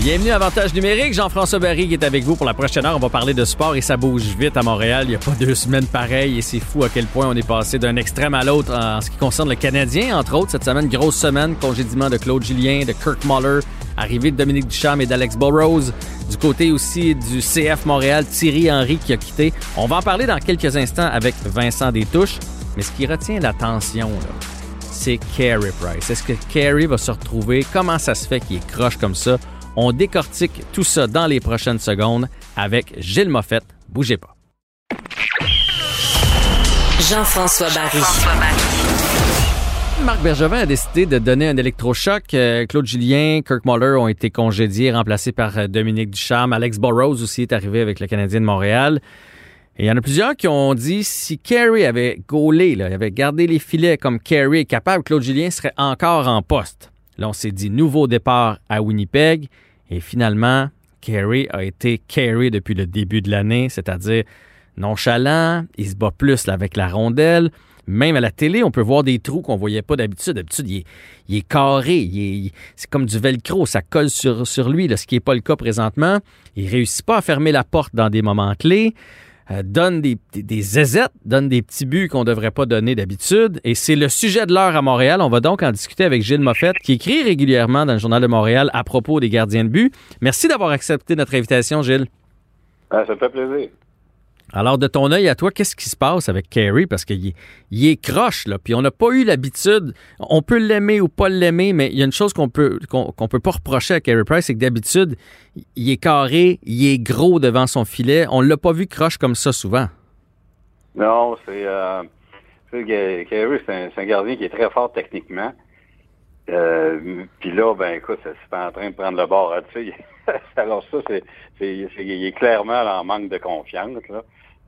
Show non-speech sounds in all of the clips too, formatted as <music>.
Bienvenue à Avantage numérique. Jean-François Barry qui est avec vous pour la prochaine heure. On va parler de sport et ça bouge vite à Montréal. Il n'y a pas deux semaines pareilles et c'est fou à quel point on est passé d'un extrême à l'autre en ce qui concerne le Canadien. Entre autres, cette semaine, grosse semaine, congédiement de Claude Julien, de Kirk Muller, arrivée de Dominique Ducharme et d'Alex Burrows. Du côté aussi du CF Montréal, Thierry Henry qui a quitté. On va en parler dans quelques instants avec Vincent Détouche. Mais ce qui retient l'attention, c'est Carey Price. Est-ce que Carey va se retrouver? Comment ça se fait qu'il est croche comme ça? On décortique tout ça dans les prochaines secondes avec Gilles Moffett. Bougez pas. Jean-François Barry. Marc Bergevin a décidé de donner un électrochoc. Euh, Claude Julien, Kirk Muller ont été congédiés, remplacés par euh, Dominique Ducharme. Alex Burrows aussi est arrivé avec le Canadien de Montréal. Et il y en a plusieurs qui ont dit si Carey avait gaulé, là, avait gardé les filets comme Carey est capable, Claude Julien serait encore en poste. Là, on s'est dit nouveau départ à Winnipeg. Et finalement, Carey a été Carey depuis le début de l'année, c'est-à-dire nonchalant, il se bat plus avec la rondelle. Même à la télé, on peut voir des trous qu'on voyait pas d'habitude. D'habitude, il est, il est carré, c'est comme du velcro, ça colle sur, lui, ce qui n'est pas le cas présentement. Il réussit pas à fermer la porte dans des moments clés. Euh, donne des, des, des donne des petits buts qu'on ne devrait pas donner d'habitude. Et c'est le sujet de l'heure à Montréal. On va donc en discuter avec Gilles Moffett, qui écrit régulièrement dans le Journal de Montréal à propos des gardiens de but. Merci d'avoir accepté notre invitation, Gilles. Ah, ça me fait plaisir. Alors, de ton œil à toi, qu'est-ce qui se passe avec Carey? Parce qu'il est- il est croche, là. Puis on n'a pas eu l'habitude. On peut l'aimer ou pas l'aimer, mais il y a une chose qu'on peut qu'on peut pas reprocher à Carey Price, c'est que d'habitude, il est carré, il est gros devant son filet. On l'a pas vu croche comme ça souvent. Non, c'est... Euh, tu sais, Carey, c'est un, gardien qui est très fort techniquement. Euh, Puis là, ben écoute, c'est en train de prendre le bord là-dessus. <laughs> Alors ça, c'est, c'est, c'est- il est clairement en manque de confiance. Là.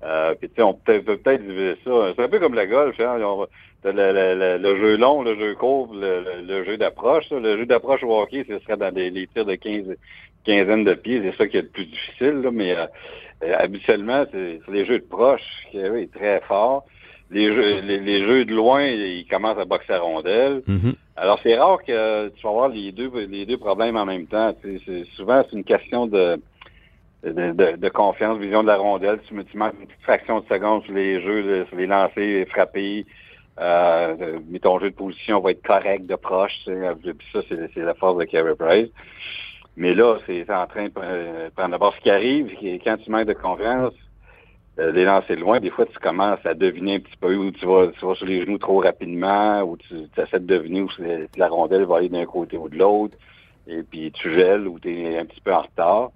Euh, puis tu sais, on peut, peut peut-être diviser ça. C'est un peu comme le golf. Hein? Le, le, le, le jeu long, le jeu court, le, jeu d'approche. Le jeu d'approche au hockey, ce serait dans des, les tirs de 15, quinzaine de pieds. C'est ça qui est le plus difficile. Là. Mais euh, euh, habituellement, c'est, c'est les jeux de proche qui est très fort. Les jeux, les, les jeux de loin, ils commencent à boxer à rondelle. Alors, c'est rare que euh, tu vas avoir les deux, les deux problèmes en même temps. Tu sais, c'est- souvent, c'est une question de, de, de- de confiance, vision de la rondelle. Tu, tu manques une petite fraction de seconde sur les jeux, sur les lancers, frappés. Euh, euh, mais ton jeu de position va être correct de proche. tu sais. Puis ça, c'est la force de Carey Price. Mais là, c'est en train de pre- prendre d'abord ce qui arrive, quand tu manques de confiance, euh, les lancer loin, des fois, tu commences à deviner un petit peu où tu vas, tu vas sur les genoux trop rapidement, ou tu, tu essaies de deviner où la rondelle va aller d'un côté ou de l'autre, et puis tu gèles ou tu es un petit peu en retard.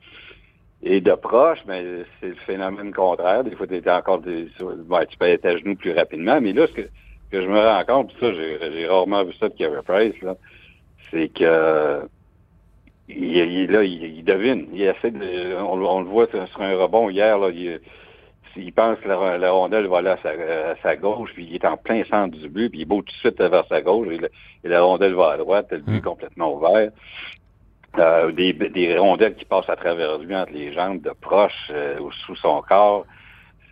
Et de proche, ben, c'est le phénomène contraire. Des fois, tu encore des, ouais, tu peux être à genoux plus rapidement, mais là, ce que, que je me rends compte, puis ça, j'ai rarement vu ça de Carey Price, là, c'est que il, il- là, il, devine. Il essaie de, on, le- on le voit sur un rebond hier, là, il, il pense que la, la rondelle va aller à sa, à sa gauche, puis il est en plein centre du but, puis il beau tout de suite vers sa gauche, et, le- et la rondelle va à droite, le but est complètement ouvert. Euh, des, des rondelles qui passent à travers lui entre les jambes, de proche euh, ou sous son corps.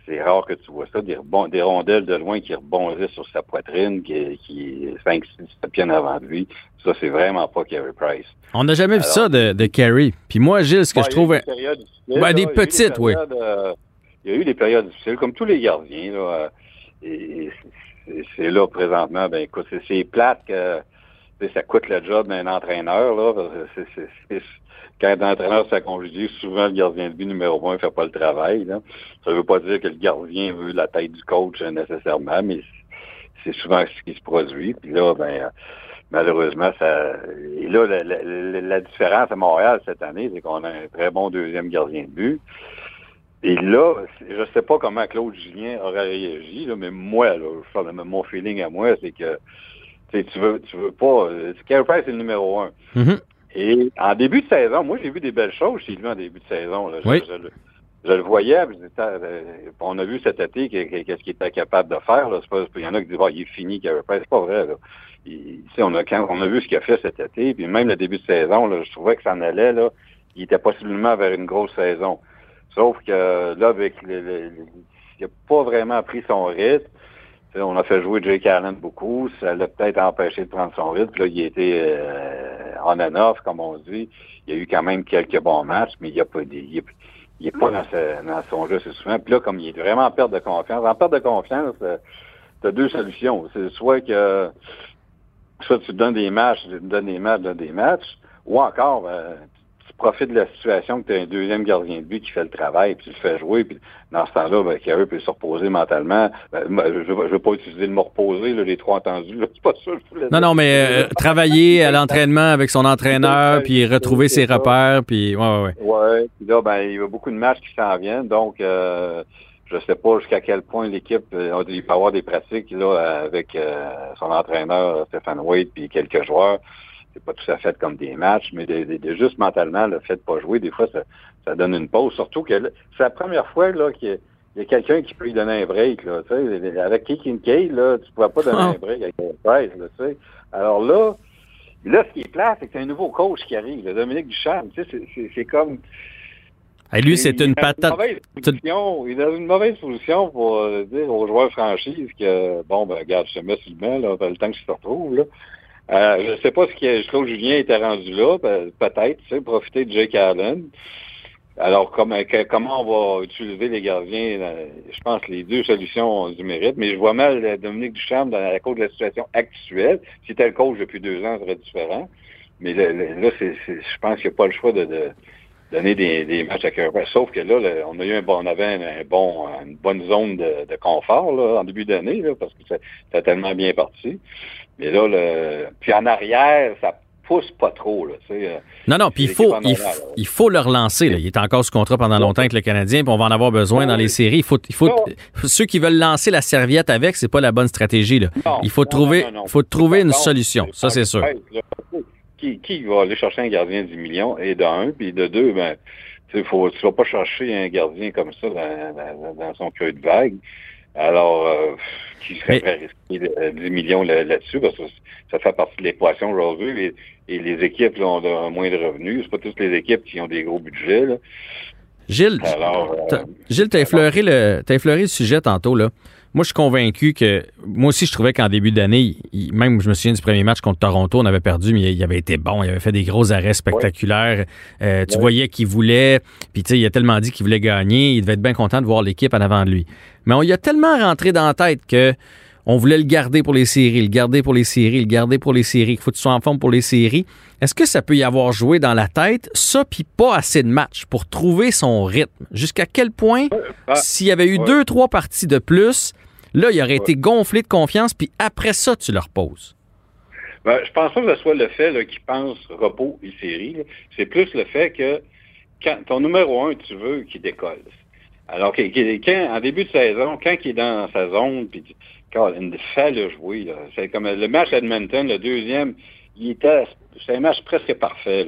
C'est rare que tu vois ça. Des, rebond- des rondelles de loin qui rebondissent sur sa poitrine, qui, qui 5 6 pieds avant de lui. Ça, c'est vraiment pas Carey Price. On n'a jamais vu ça de, de Carey. Puis moi, Gilles, ce que je trouve... des périodes Ben, là. des petites, oui. euh, il y a eu des périodes difficiles, comme tous les gardiens. Là, euh, et, c'est- là, présentement, ben écoute, c'est- plate que ça coûte le job d'un entraîneur. Là, quand un entraîneur s'aconjugue, souvent le gardien de but numéro un ne fait pas le travail. Là. Ça ne veut pas dire que le gardien veut la tête du coach euh, nécessairement, mais c'est souvent ce qui se produit. Puis là, ben, euh, malheureusement, ça. Et là, la- la- la différence à Montréal cette année, c'est qu'on a un très bon deuxième gardien de but. Et là, je sais pas comment Claude Julien aurait réagi, là, mais moi, là, je parle de mon feeling à moi, c'est que tu veux, tu veux pas. euh, Carey Price est le numéro un. Mhm. Et en début de saison, moi, j'ai vu des belles choses chez lui en début de saison. Là. Je, Oui. je le- je le voyais, puis disais, euh, on a vu cet été que- que- qu'est-ce qu'il était capable de faire. Là. Pas- Il y en a qui disent, Ah, il est fini, Carey Price. C'est pas vrai. Là. Il- on, a, quand, on a vu ce qu'il a fait cet été, puis même le début de saison, là, je trouvais que ça en allait. Là. il était possiblement vers une grosse saison. Sauf que là, avec le, il n'a pas vraiment pris son rythme. on a fait jouer Jake Allen beaucoup. Ça l'a peut-être empêché de prendre son rythme. Là, il été euh, on and off, comme on dit. Il y a eu quand même quelques bons matchs, mais il n'y a pas il n'est pas dans, son jeu assez souvent. Puis là, comme il est vraiment en perte de confiance, en perte de confiance, euh, tu as deux solutions. C'est soit que soit tu donnes des matchs, tu donnes des matchs, tu donnes des matchs, ou encore, ben, profite de la situation que tu as un deuxième gardien de but qui fait le travail, puis tu le fais jouer, puis dans ce temps-là, ben, Carey peut se reposer mentalement. Ben, je ne veux pas utiliser le mot reposer, là, les trois entendus, <laughs> c'est pas ça. Je non, non, mais euh, travailler à l'entraînement avec son entraîneur, puis retrouver ses repères, puis ouais, ouais, ouais. Ouais, puis là, ben, il y a beaucoup de matchs qui s'en viennent, donc euh, je sais pas jusqu'à quel point l'équipe euh, il peut avoir des pratiques là avec euh, son entraîneur Stéphane Wade puis quelques joueurs c'est pas tout à fait comme des matchs, mais de, juste mentalement, le fait de pas jouer, des fois, ça, donne une pause. Surtout que c'est la première fois là qu'il y a, quelqu'un qui peut lui donner un break. Là, avec Keith Kay, là, tu ne pourras pas donner un break avec Price. Là, Alors là, là, ce qui est plat, c'est que c'est un nouveau coach qui arrive, le Dominique Duchamp. C'est comme... Et lui, c'est une patate. il a une mauvaise position pour euh, dire aux joueurs franchises que, bon, ben, regarde, je te mets sur le là, le temps que je te retrouve, là. Euh, je ne sais pas ce que Claude Julien était rendu là, ben, peut-être, tu sais, profiter de Jake Allen. Alors, comment on va utiliser les gardiens? Euh, je pense que les deux solutions ont du mérite, mais je vois mal euh, Dominique Duchamp dans la cause de la situation actuelle. Si le coach depuis deux ans, ce serait différent. Mais là, c'est, je pense qu'il n'y a pas le choix de, donner des, matchs à cœur. Sauf que là, on a eu un bon, on avait un, bon, une bonne zone de, confort là, en début d'année, parce que a tellement bien parti. Mais là, le... puis en arrière, ça pousse pas trop. Là, euh, non, non, puis il faut, il, faut le relancer. Là. Il est encore sous contrat pendant longtemps avec le Canadien, puis on va en avoir besoin dans les séries. Il faut, il faut, ceux qui veulent lancer la serviette avec, c'est pas la bonne stratégie. Là. il faut trouver, faut trouver une solution. Ça, c'est sûr. Qui, qui va aller chercher un gardien de 10 millions? Et de un, puis de deux, ben, tu faut, tu vas pas chercher un gardien comme ça dans, dans son creux de vague. Alors, euh, qui serait prêt à risquer 10 millions là-dessus, parce que ça fait partie de l'équation aujourd'hui. Et, les équipes là, ont moins de revenus. C'est pas toutes les équipes qui ont des gros budgets. Là. Gilles, euh, Gilles, tu as effleuré le, as effleuré le sujet tantôt. Là. Moi, je suis convaincu que. Moi aussi, je trouvais qu'en début d'année, même je me souviens du premier match contre Toronto, on avait perdu, mais il avait été bon. Il avait fait des gros arrêts spectaculaires. Euh, tu voyais qu'il voulait. Puis, tu sais, il a tellement dit qu'il voulait gagner. Il devait être bien content de voir l'équipe en avant de lui. Mais on y a tellement rentré dans la tête que on voulait le garder pour les séries, le garder pour les séries, le garder pour les séries, Il faut que tu sois en forme pour les séries. Est-ce que ça peut y avoir joué dans la tête, ça, puis pas assez de matchs pour trouver son rythme? Jusqu'à quel point, ah, s'il y avait eu deux, trois parties de plus, là, il aurait été gonflé de confiance, puis après ça, tu le reposes? Ben, je pense pas que ce soit le fait qu'il pense repos et séries. C'est plus le fait que quand ton numéro un, tu veux qu'il décolle. Alors, quand, en début de saison, quand il est dans sa zone, puis il le jouer. C'est comme le match Edmonton, le deuxième, il était, c'est un match presque parfait.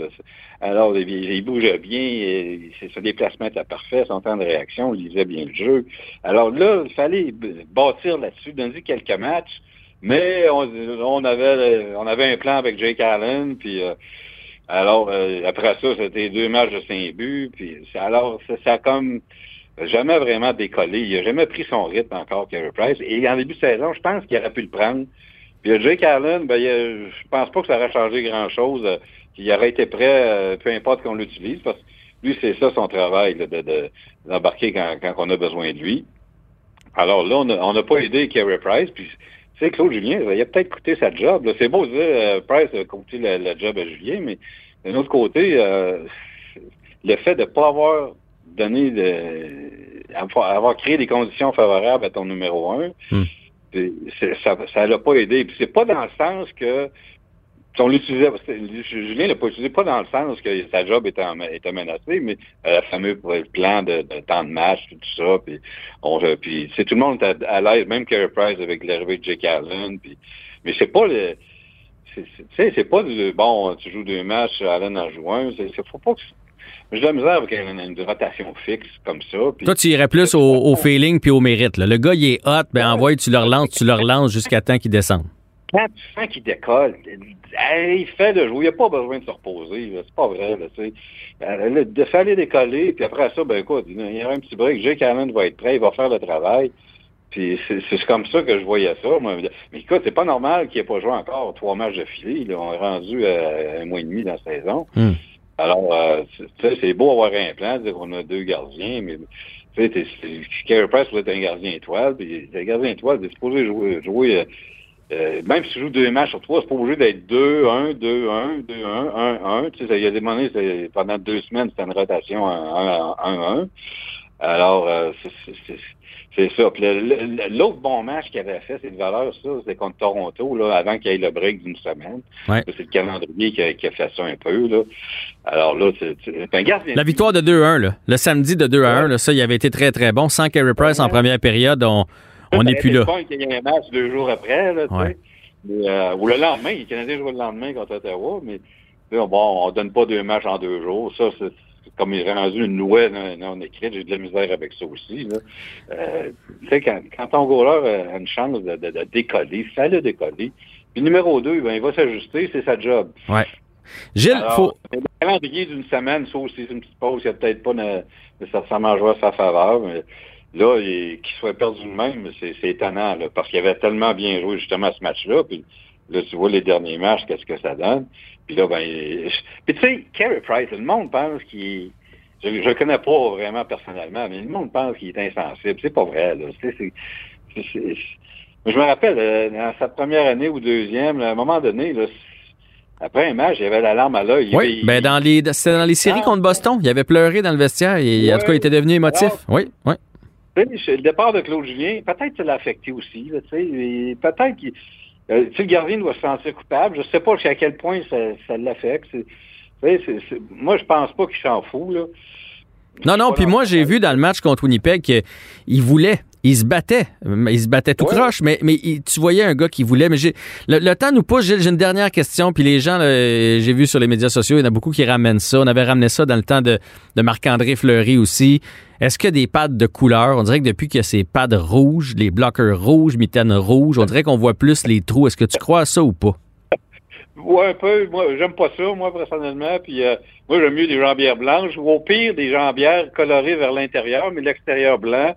Alors, il, bougeait bien, son déplacement était parfait, son temps de réaction, il lisait bien le jeu. Alors là, il fallait bâtir là-dessus, donner quelques matchs, mais on, avait on avait un plan avec Jake Allen, puis euh, alors euh, après ça, c'était deux matchs de cinq buts, puis alors ça, ça comme jamais vraiment décollé. Il n'a jamais pris son rythme encore, Carey Price. Et en début de saison, je pense qu'il aurait pu le prendre. Puis Jake Allen, ben, je pense pas que ça aurait changé grand-chose. Il aurait été prêt, euh, peu importe qu'on l'utilise, parce que lui, c'est ça son travail, de, d'embarquer quand, quand on a besoin de lui. Alors là, on n'a pas aidé Carey Price, puis tu sais, Claude Julien, il a peut-être coûté sa job. C'est beau de dire euh, Price a coûté la, job à Julien, mais d'un autre côté, euh, le fait de ne pas avoir donner de, avoir créé des conditions favorables à ton numéro un, hmm. ça ça l'a pas aidé. Puis c'est pas dans le sens que on l'utilisait, Julien l'a pas utilisé pas dans le sens que sa job était, était menacée, mais euh, le fameux plan de, temps de match, tout ça, puis on, puis c'est tout le monde était à, l'aise, même Carey Price avec l'arrivée de Jake Allen, puis, mais c'est pas le, c'est, c'est pas du, bon, tu joues deux matchs, Allen en joue un, c'est, faut pas que j'ai de la misère avec une, rotation fixe comme ça. Toi, tu irais plus au, feeling puis au mérite. Le gars, il est hot, ben envoie, tu le relances, tu le relances jusqu'à temps qu'il descende. quand tu sens qu'il décolle, il fait le jouer, il n'a pas besoin de se reposer. C'est pas vrai. Là, euh, de faire les décoller, puis après ça, ben écoute, il y aura un petit break. Jake Allen va être prêt, il va faire le travail. Puis c'est comme ça que je voyais ça. Moi. Mais écoute, c'est pas normal qu'il n'ait pas joué encore trois matchs de filet. On est rendu à un mois et demi dans la saison. Hmm. Alors, euh, c'est beau avoir un plan, dire qu'on a deux gardiens, mais tu sais, Carey Price un gardien étoile, puis un gardien étoile, c'est supposé jouer, jouer euh, euh, même si tu joues deux matchs sur trois, c'est pas obligé d'être 2-1, 2-1, 2-1, 1-1. Tu sais, il y a des moments, pendant deux semaines, c'était une rotation 1-1. Alors, euh, c'est ça. L'autre bon match qu'il avait fait, c'est de valeur, ça, c'est contre Toronto, là, avant qu'il y ait le break d'une semaine. C'est le calendrier qui a, qui a, fait ça un peu. Là. Alors là, c'est un gardien. La victoire de 2-1, le samedi de 2 1, ça, il avait été très, très bon. Sans Carey Price en première période, on on n'est plus là. Il y a un match deux jours après, là. Euh, ou le lendemain, les Canadiens jouent le lendemain contre Ottawa, mais bon, on donne pas deux matchs en deux jours. Ça, c'est comme il est rendu une loi non, écrite, j'ai de la misère avec ça aussi. Là. Euh, tu sais, quand, quand ton goaler a une chance de, de, décoller, ça le décoller. Puis numéro deux, ben, il va s'ajuster, c'est sa job. Ouais. Gilles, il faut. Le calendrier d'une semaine, sauf si c'est une petite pause, il n'y a peut-être pas nécessairement joué à sa faveur, mais Là, qu'il soit perdu de même, c'est étonnant, là, parce qu'il avait tellement bien joué justement ce match-là. Puis là, tu vois les derniers matchs, qu'est-ce que ça donne. Puis là, ben, puis tu sais, Carey Price, le monde pense qu'il je ne le connais pas vraiment personnellement, mais le monde pense qu'il est insensible. C'est pas vrai, là. je me rappelle, euh, dans sa première année ou deuxième, à un moment donné, là, après un match, il avait la larme à l'œil. Oui, ben dans les, c'était dans les séries ah. contre Boston. Il avait pleuré dans le vestiaire. Et, En tout cas, il était devenu émotif. oui, oui. Le départ de Claude Julien, peut-être que ça l'a affecté aussi. Peut-être que euh, le gardien doit se sentir coupable. Je ne sais pas jusqu'à quel point ça, ça l'affecte. Moi, je pense pas qu'il s'en fout. Là. Non, non, puis moi, j'ai vu dans le match contre Winnipeg qu'il voulait il se battait. Il se battait tout croche, mais, mais tu voyais un gars qui voulait. Mais j'ai le, temps nous pousse. J'ai une dernière question. Puis les gens, j'ai vu sur les médias sociaux, il y en a beaucoup qui ramènent ça. On avait ramené ça dans le temps de, de Marc-André Fleury aussi. Est-ce qu'il y a des pads de couleur? On dirait que depuis qu'il y a ces pads rouges, les bloqueurs rouges, mitaines rouges, on dirait qu'on voit plus les trous. Est-ce que tu crois à ça ou pas? Oui, un peu. Moi, j'aime pas ça, moi, personnellement. Puis euh, moi, j'aime mieux des jambières blanches ou au pire des jambières colorées vers l'intérieur, mais l'extérieur blanc.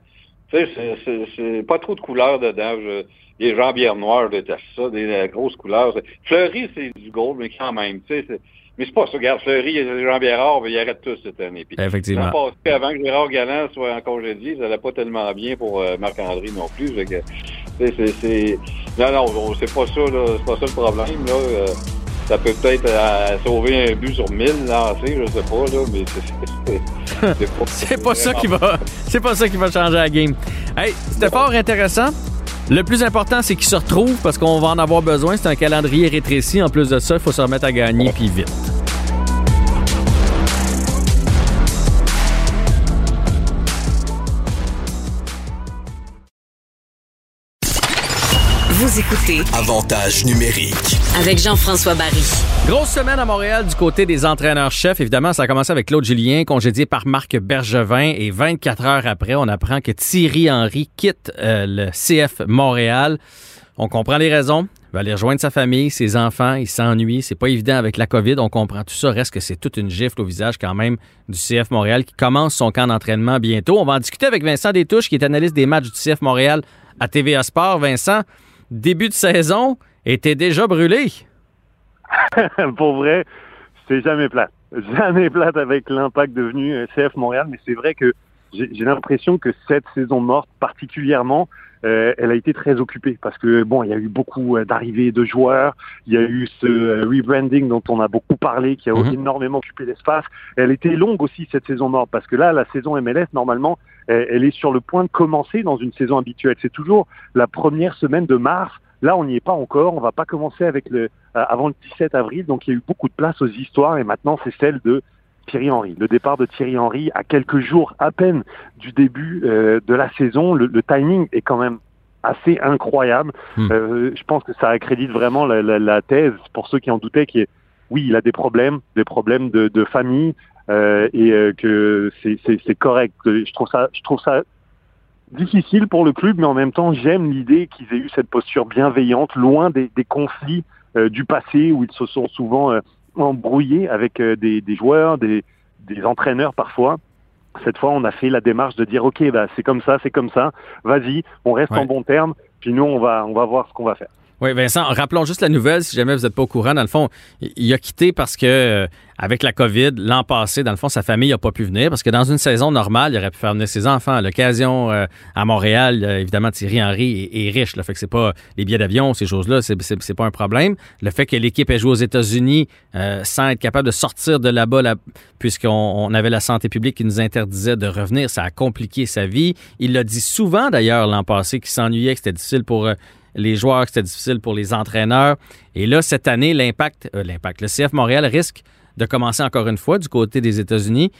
Tu sais, c'est pas trop de couleurs dedans. Je, les jambières noires, je déteste ça, des, euh, grosses couleurs. Fleury, c'est du gold, mais quand même, tu sais, mais c'est pas ça. Regarde, Fleury, il y a des jambières rares, mais ils arrêtent tous cette année. Puis, Effectivement. Passé, avant que Gérard Galland soit en congédié, ça n'allait pas tellement bien pour euh, Marc-André non plus. c'est, c'est, Non, non, c'est pas ça, là. C'est pas ça le problème, là. Euh, ça peut peut-être euh, sauver un but sur 1000 lancés, je sais pas, là, mais c'est <laughs> pas, ça qui va c'est pas ça qui va changer la game. Hey, c'était fort intéressant. Le plus important, c'est qu'ils se retrouvent parce qu'on va en avoir besoin. C'est un calendrier rétréci. En plus de ça, il faut se remettre à gagner, puis vite. Vous écoutez Avantage numérique avec Jean-François Barry. Grosse semaine à Montréal du côté des entraîneurs-chefs. Évidemment, ça a commencé avec Claude Julien, congédié par Marc Bergevin. Et 24 heures après, on apprend que Thierry Henry quitte euh, le CF Montréal. On comprend les raisons. Il va aller rejoindre sa famille, ses enfants. Il s'ennuie. C'est pas évident avec la COVID. On comprend tout ça. Reste que c'est toute une gifle au visage quand même du CF Montréal qui commence son camp d'entraînement bientôt. On va en discuter avec Vincent Détouche, qui est analyste des matchs du CF Montréal à TVA Sport. Vincent, début de saison était déjà brûlé. <laughs> Pour vrai, c'est jamais plate. Jamais plate avec l'impact devenu CF Montréal, mais c'est vrai que j'ai l'impression que cette saison morte particulièrement, euh, elle a été très occupée parce que bon, il y a eu beaucoup euh, d'arrivées de joueurs, il y a eu ce euh, rebranding dont on a beaucoup parlé, qui a mhm. énormément occupé l'espace. Elle était longue aussi cette saison morte parce que là, la saison MLS normalement, elle est sur le point de commencer dans une saison habituelle. C'est toujours la première semaine de mars. Là, on n'y est pas encore. On va pas commencer avec le avant le 17 avril. Donc, il y a eu beaucoup de place aux histoires et maintenant, c'est celle de Thierry Henry. Le départ de Thierry Henry à quelques jours à peine du début euh, de la saison, le, timing est quand même assez incroyable. Hmm. Euh, je pense que ça accrédite vraiment la, la, la, thèse pour ceux qui en doutaient qui est oui, il a des problèmes, des problèmes de, de famille euh, et euh, que c'est correct. Je trouve ça, je trouve ça difficile pour le club, mais en même temps, j'aime l'idée qu'ils aient eu cette posture bienveillante, loin des, des conflits du passé où ils se sont souvent euh, embrouillés avec euh, des, des, joueurs, des, des, entraîneurs parfois. Cette fois, on a fait la démarche de dire ok, bah, c'est comme ça, c'est comme ça. Vas-y, on reste Ouais. en bon terme. Puis nous, on va, on va voir ce qu'on va faire. Oui, Vincent, rappelons juste la nouvelle, si jamais vous n'êtes pas au courant. Dans le fond, il a quitté parce que, euh, avec la COVID, l'an passé, dans le fond, sa famille n'a pas pu venir parce que dans une saison normale, il aurait pu faire venir ses enfants. L'occasion, euh, à Montréal, euh, évidemment, Thierry Henry est, riche. Là, fait que c'est pas les billets d'avion, ces choses-là, c'est, c'est, c'est pas un problème. Le fait que l'équipe ait joué aux États-Unis sans être capable de sortir de là-bas, là, puisqu'on on avait la santé publique qui nous interdisait de revenir, ça a compliqué sa vie. Il l'a dit souvent, d'ailleurs, l'an passé, qu'il s'ennuyait, que c'était difficile pour... les joueurs, c'était difficile pour les entraîneurs. Et là, cette année, l'impact, euh, l'impact, le CF Montréal risque de commencer encore une fois du côté des États-Unis.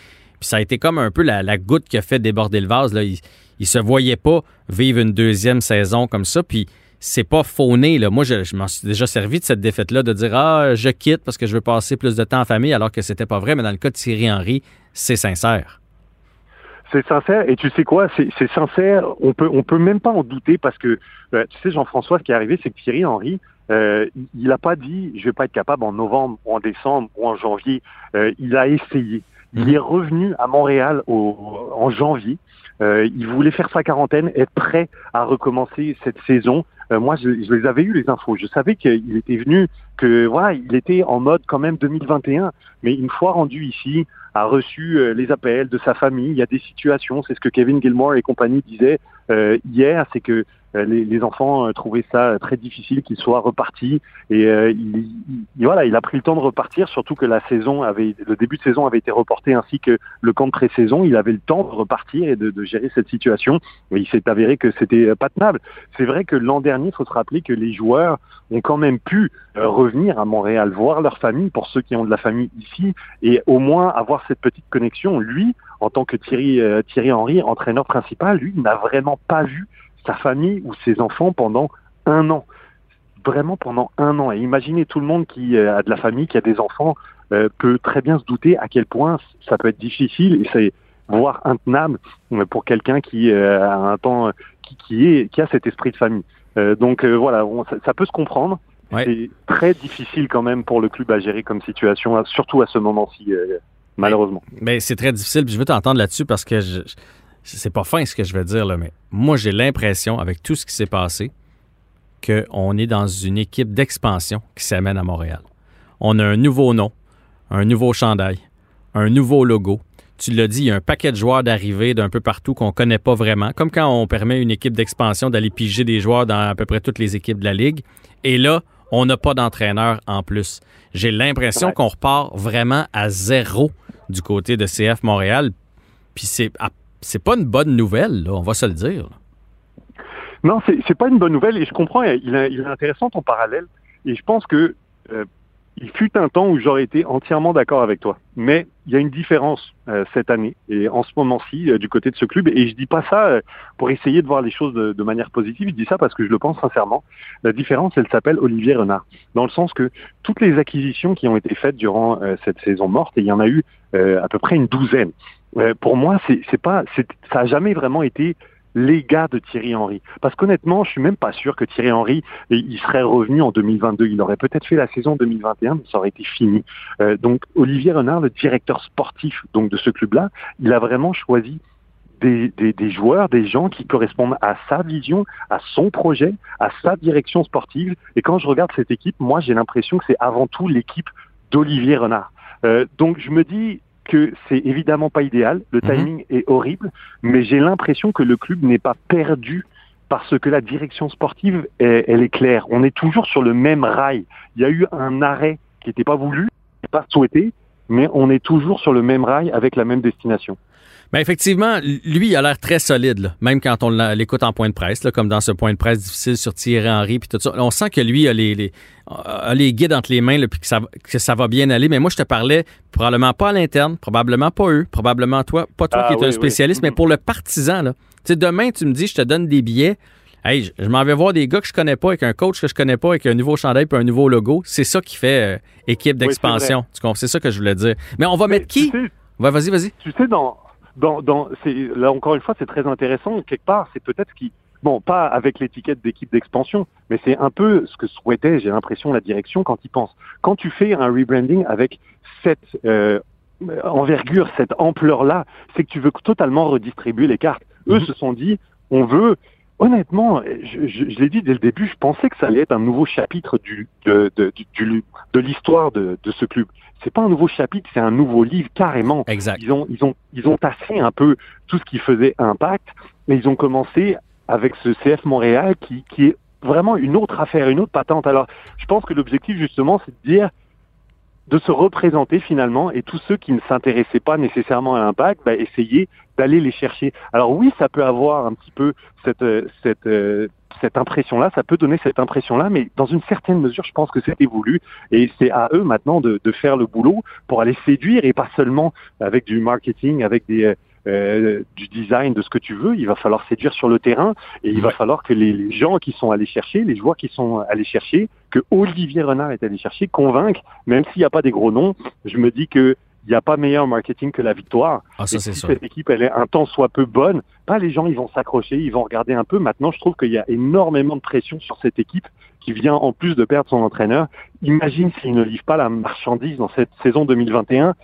Puis ça a été comme un peu la, goutte qui a fait déborder le vase. Là. Il, il se voyait pas vivre une deuxième saison comme ça. Puis c'est pas fauné. Là. Moi, je, je m'en suis déjà servi de cette défaite-là, de dire Ah, je quitte parce que je veux passer plus de temps en famille, alors que c'était pas vrai. Mais dans le cas de Thierry Henry, c'est sincère. C'est sincère et tu sais quoi, c'est sincère. On peut on peut même pas en douter parce que euh, tu sais Jean-François, ce qui est arrivé, c'est que Thierry Henry, euh, il a pas dit je vais pas être capable en novembre ou en décembre ou en janvier. Euh, il a essayé. Il Mhm. est revenu à Montréal au, en janvier. Euh, il voulait faire sa quarantaine, être prêt à recommencer cette saison. Euh, moi, je, je les avais eu les infos. Je savais qu'il était venu, que voilà, il était en mode quand même 2021. Mais une fois rendu ici, a reçu euh, les appels de sa famille. Il y a des situations, c'est ce que Kevin Gilmore et compagnie disaient euh, hier, c'est que les, les enfants euh, trouvaient ça euh, très difficile qu'il soit reparti. Et euh, il, il- voilà, il a pris le temps de repartir, surtout que la saison avait, le début de saison avait été reporté ainsi que le camp de pré-saison. Il avait le temps de repartir et de, gérer cette situation. Mais il s'est avéré que c'était euh, pas tenable. C'est vrai que l'an dernier, il faut se rappeler que les joueurs ont quand même pu euh, revenir à Montréal, voir leur famille pour ceux qui ont de la famille ici et au moins avoir cette petite connexion. Lui, en tant que Thierry, euh, Thierry Henry, entraîneur principal, lui, n'a vraiment pas vu sa famille ou ses enfants pendant un an. Vraiment pendant un an. Et imaginez tout le monde qui euh, a de la famille, qui a des enfants, euh, peut très bien se douter à quel point ça peut être difficile et c'est voire intenable pour quelqu'un qui euh, a un temps, qui, qui est, qui a cet esprit de famille. Euh, donc voilà, on- ça, ça peut se comprendre. Ouais. C'est très difficile quand même pour le club à gérer comme situation, surtout à ce moment-ci, malheureusement. Mais c'est très difficile. Puis je veux t'entendre là-dessus parce que je- c'est pas fin ce que je vais dire, là, mais moi, j'ai l'impression, avec tout ce qui s'est passé, qu'on est dans une équipe d'expansion qui s'amène à Montréal. On a un nouveau nom, un nouveau chandail, un nouveau logo. Tu l'as dit, il y a un paquet de joueurs d'arrivée d'un peu partout qu'on connaît pas vraiment. Comme quand on permet à une équipe d'expansion d'aller piger des joueurs dans à peu près toutes les équipes de la Ligue. Et là, on n'a pas d'entraîneur en plus. J'ai l'impression Ouais. qu'on repart vraiment à zéro du côté de CF Montréal. Puis c'est ah, c'est pas une bonne nouvelle, on va se le dire. Non, c'est c'est pas une bonne nouvelle et je comprends. Il est, intéressant ton parallèle et je pense que euh, il fut un temps où j'aurais été entièrement d'accord avec toi. Mais il y a une différence euh, cette année et en ce moment-ci euh, du côté de ce club. Et je dis pas ça pour essayer de voir les choses de, manière positive. Je dis ça parce que je le pense sincèrement. La différence, elle s'appelle Olivier Renard, dans le sens que toutes les acquisitions qui ont été faites durant cette saison morte, et il y en a eu à peu près une douzaine. Euh, pour moi, c'est pas, ça a jamais vraiment été les gars de Thierry Henry. Parce qu'honnêtement, je suis même pas sûr que Thierry Henry, il serait revenu en 2022. Il aurait peut-être fait la saison 2021, mais ça aurait été fini. Euh, donc Olivier Renard, le directeur sportif donc de ce club-là, il a vraiment choisi des, des, des joueurs, des gens qui correspondent à sa vision, à son projet, à sa direction sportive. Et quand je regarde cette équipe, moi j'ai l'impression que c'est avant tout l'équipe d'Olivier Renard. Euh, donc je me dis que c'est évidemment pas idéal, le Mhm. timing est horrible, mais j'ai l'impression que le club n'est pas perdu parce que la direction sportive, elle, elle est claire. On est toujours sur le même rail. Il y a eu un arrêt qui n'était pas voulu, pas souhaité, mais on est toujours sur le même rail avec la même destination. Ben effectivement, lui, il a l'air très solide, là, même quand on l'écoute en point de presse, là, comme dans ce point de presse difficile sur Thierry Henry puis tout ça. On sent que lui a les, les, a les guides entre les mains puis que ça, va- que ça va bien aller. Mais moi, je te parlais probablement pas à l'interne, probablement pas eux, probablement toi, pas toi Ah, qui es oui, un oui. spécialiste, mais pour le partisan, là. Tu sais, demain, tu me dis, je te donne des billets. Hey, je, je m'en vais voir des gars que je connais pas, avec un coach que je connais pas, avec un nouveau chandail puis un nouveau logo. C'est ça qui fait euh, équipe d'expansion. Tu comprends? c'est ça que je voulais dire. Mais on va Mais mettre qui? tu sais, Ouais, vas-y, vas-y. tu sais, dans, dans, dans, là encore une fois, c'est très intéressant. Quelque part, c'est peut-être ce qui, bon, pas avec l'étiquette d'équipe d'expansion, mais c'est un peu ce que souhaitait, j'ai l'impression, la direction quand ils pensent. Quand tu fais un rebranding avec cette euh, envergure, cette ampleur-là, c'est que tu veux totalement redistribuer les cartes. Eux Mhm. se sont dit, on veut Honnêtement, je, je, je l'ai dit dès le début, je pensais que ça allait être un nouveau chapitre du, de, de, du, de l'histoire de, de ce club. C'est pas un nouveau chapitre, c'est un nouveau livre carrément. Exact. Ils ont, ils ont, ils ont tassé un peu tout ce qui faisait impact, mais ils ont commencé avec ce CF Montréal qui, qui est vraiment une autre affaire, une autre patente. Alors, je pense que l'objectif justement, c'est de dire de se représenter finalement et tous ceux qui ne s'intéressaient pas nécessairement à l'impact, bah, essayer d'aller les chercher. Alors oui, ça peut avoir un petit peu cette cette euh, cette impression-là, ça peut donner cette impression-là, mais dans une certaine mesure, je pense que c'était voulu et c'est à eux maintenant de, de faire le boulot pour aller séduire et pas seulement avec du marketing, avec des euh, du design, de ce que tu veux. Il va falloir séduire sur le terrain et il va falloir que les, les gens qui sont allés chercher, les joueurs qui sont allés chercher, que Olivier Renard est allé chercher, convaincre, même s'il n'y a pas des gros noms, je me dis que il n'y a pas meilleur marketing que la victoire. Ah, ça, Et si sûr. cette équipe, elle est un temps soit peu bonne, pas les gens, ils vont s'accrocher, ils vont regarder un peu. Maintenant, je trouve qu'il y a énormément de pression sur cette équipe qui vient en plus de perdre son entraîneur. Imagine s'il ne livre pas la marchandise dans cette saison 2021.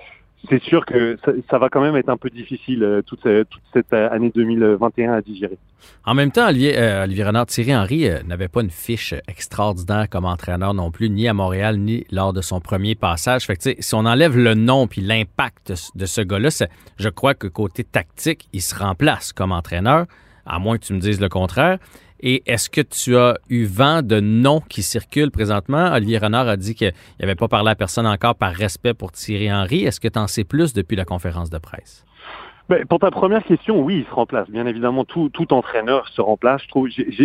C'est sûr que ça, va quand même être un peu difficile euh, toute, toute, cette année 2021 à digérer. En même temps, Olivier, euh, Olivier Renard, Thierry Henry euh, n'avait pas une fiche extraordinaire comme entraîneur non plus, ni à Montréal, ni lors de son premier passage. Fait que, si on enlève le nom puis l'impact de ce gars-là, je crois que côté tactique, il se remplace comme entraîneur, à moins que tu me dises le contraire. Et est-ce que tu as eu vent de noms qui circulent présentement? Olivier Renard a dit qu'il n'avait pas parlé à personne encore par respect pour Thierry Henry. Est-ce que tu en sais plus depuis la conférence de presse? Ben, pour ta première question, oui, il se remplace. Bien évidemment, tout, entraîneur se remplace.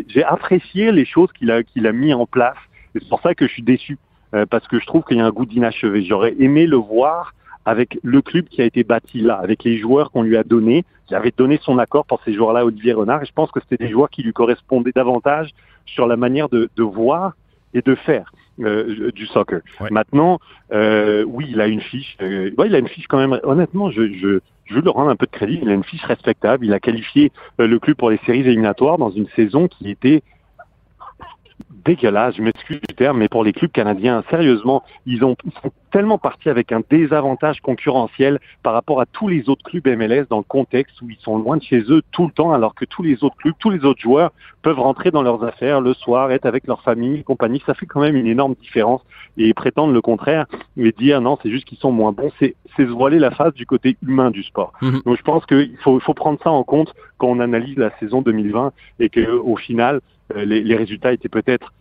J'ai apprécié les choses qu'il a, qu'il a mis en place. C'est pour ça que je suis déçu, euh, parce que je trouve qu'il y a un goût d'inachevé. J'aurais aimé le voir avec le club qui a été bâti là, avec les joueurs qu'on lui a donnés. J'avais donné son accord pour ces joueurs-là, Olivier Renard, et je pense que c'était des joueurs qui lui correspondaient davantage sur la manière de, de voir et de faire euh, du soccer. Ouais. Maintenant, euh, oui, il a une fiche. Euh, ouais, il a une fiche quand même. Honnêtement, je, je, je veux lui rendre un peu de crédit. Il a une fiche respectable. Il a qualifié euh, le club pour les séries éliminatoires dans une saison qui était dégueulasse, je m'excuse du terme, mais pour les clubs canadiens, sérieusement, ils, ont, ils sont tellement partis avec un désavantage concurrentiel par rapport à tous les autres clubs MLS dans le contexte où ils sont loin de chez eux tout le temps, alors que tous les autres clubs, tous les autres joueurs peuvent rentrer dans leurs affaires le soir, être avec leur famille, compagnie. Ça fait quand même une énorme différence. Et prétendre le contraire et dire non, c'est juste qu'ils sont moins bons, c'est se voiler la face du côté humain du sport. -hmm. Donc je pense qu'il faut, faut prendre ça en compte quand on analyse la saison 2020 et que au final, les, les résultats étaient peut-être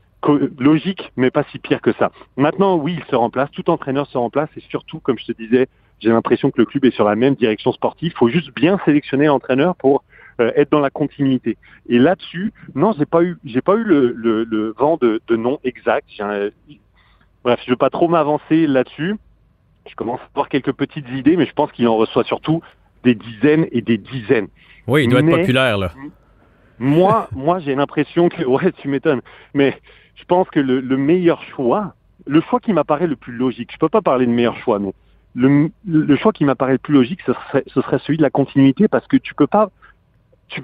logiques, mais pas si pire que ça. Maintenant, oui, il se remplace, tout entraîneur se remplace, et surtout, comme je te disais, j'ai l'impression que le club est sur la même direction sportive. Il faut juste bien sélectionner l'entraîneur pour euh, être dans la continuité. Et là-dessus, non, j'ai pas eu, j'ai pas eu le, le, le vent de, de nom exact. Un... Bref, je veux pas trop m'avancer là-dessus. Je commence à avoir quelques petites idées, mais je pense qu'il en reçoit surtout des dizaines et des dizaines. Oui, il doit mais... être populaire là moi, moi, j'ai l'impression que, <laughs> ouais, tu m'étonnes, mais je pense que le, le meilleur choix, le choix qui m'apparaît le plus logique, je peux pas parler de meilleur choix, mais le, choix qui m'apparaît le plus logique, ce serait, ce serait celui de la continuité, parce que tu peux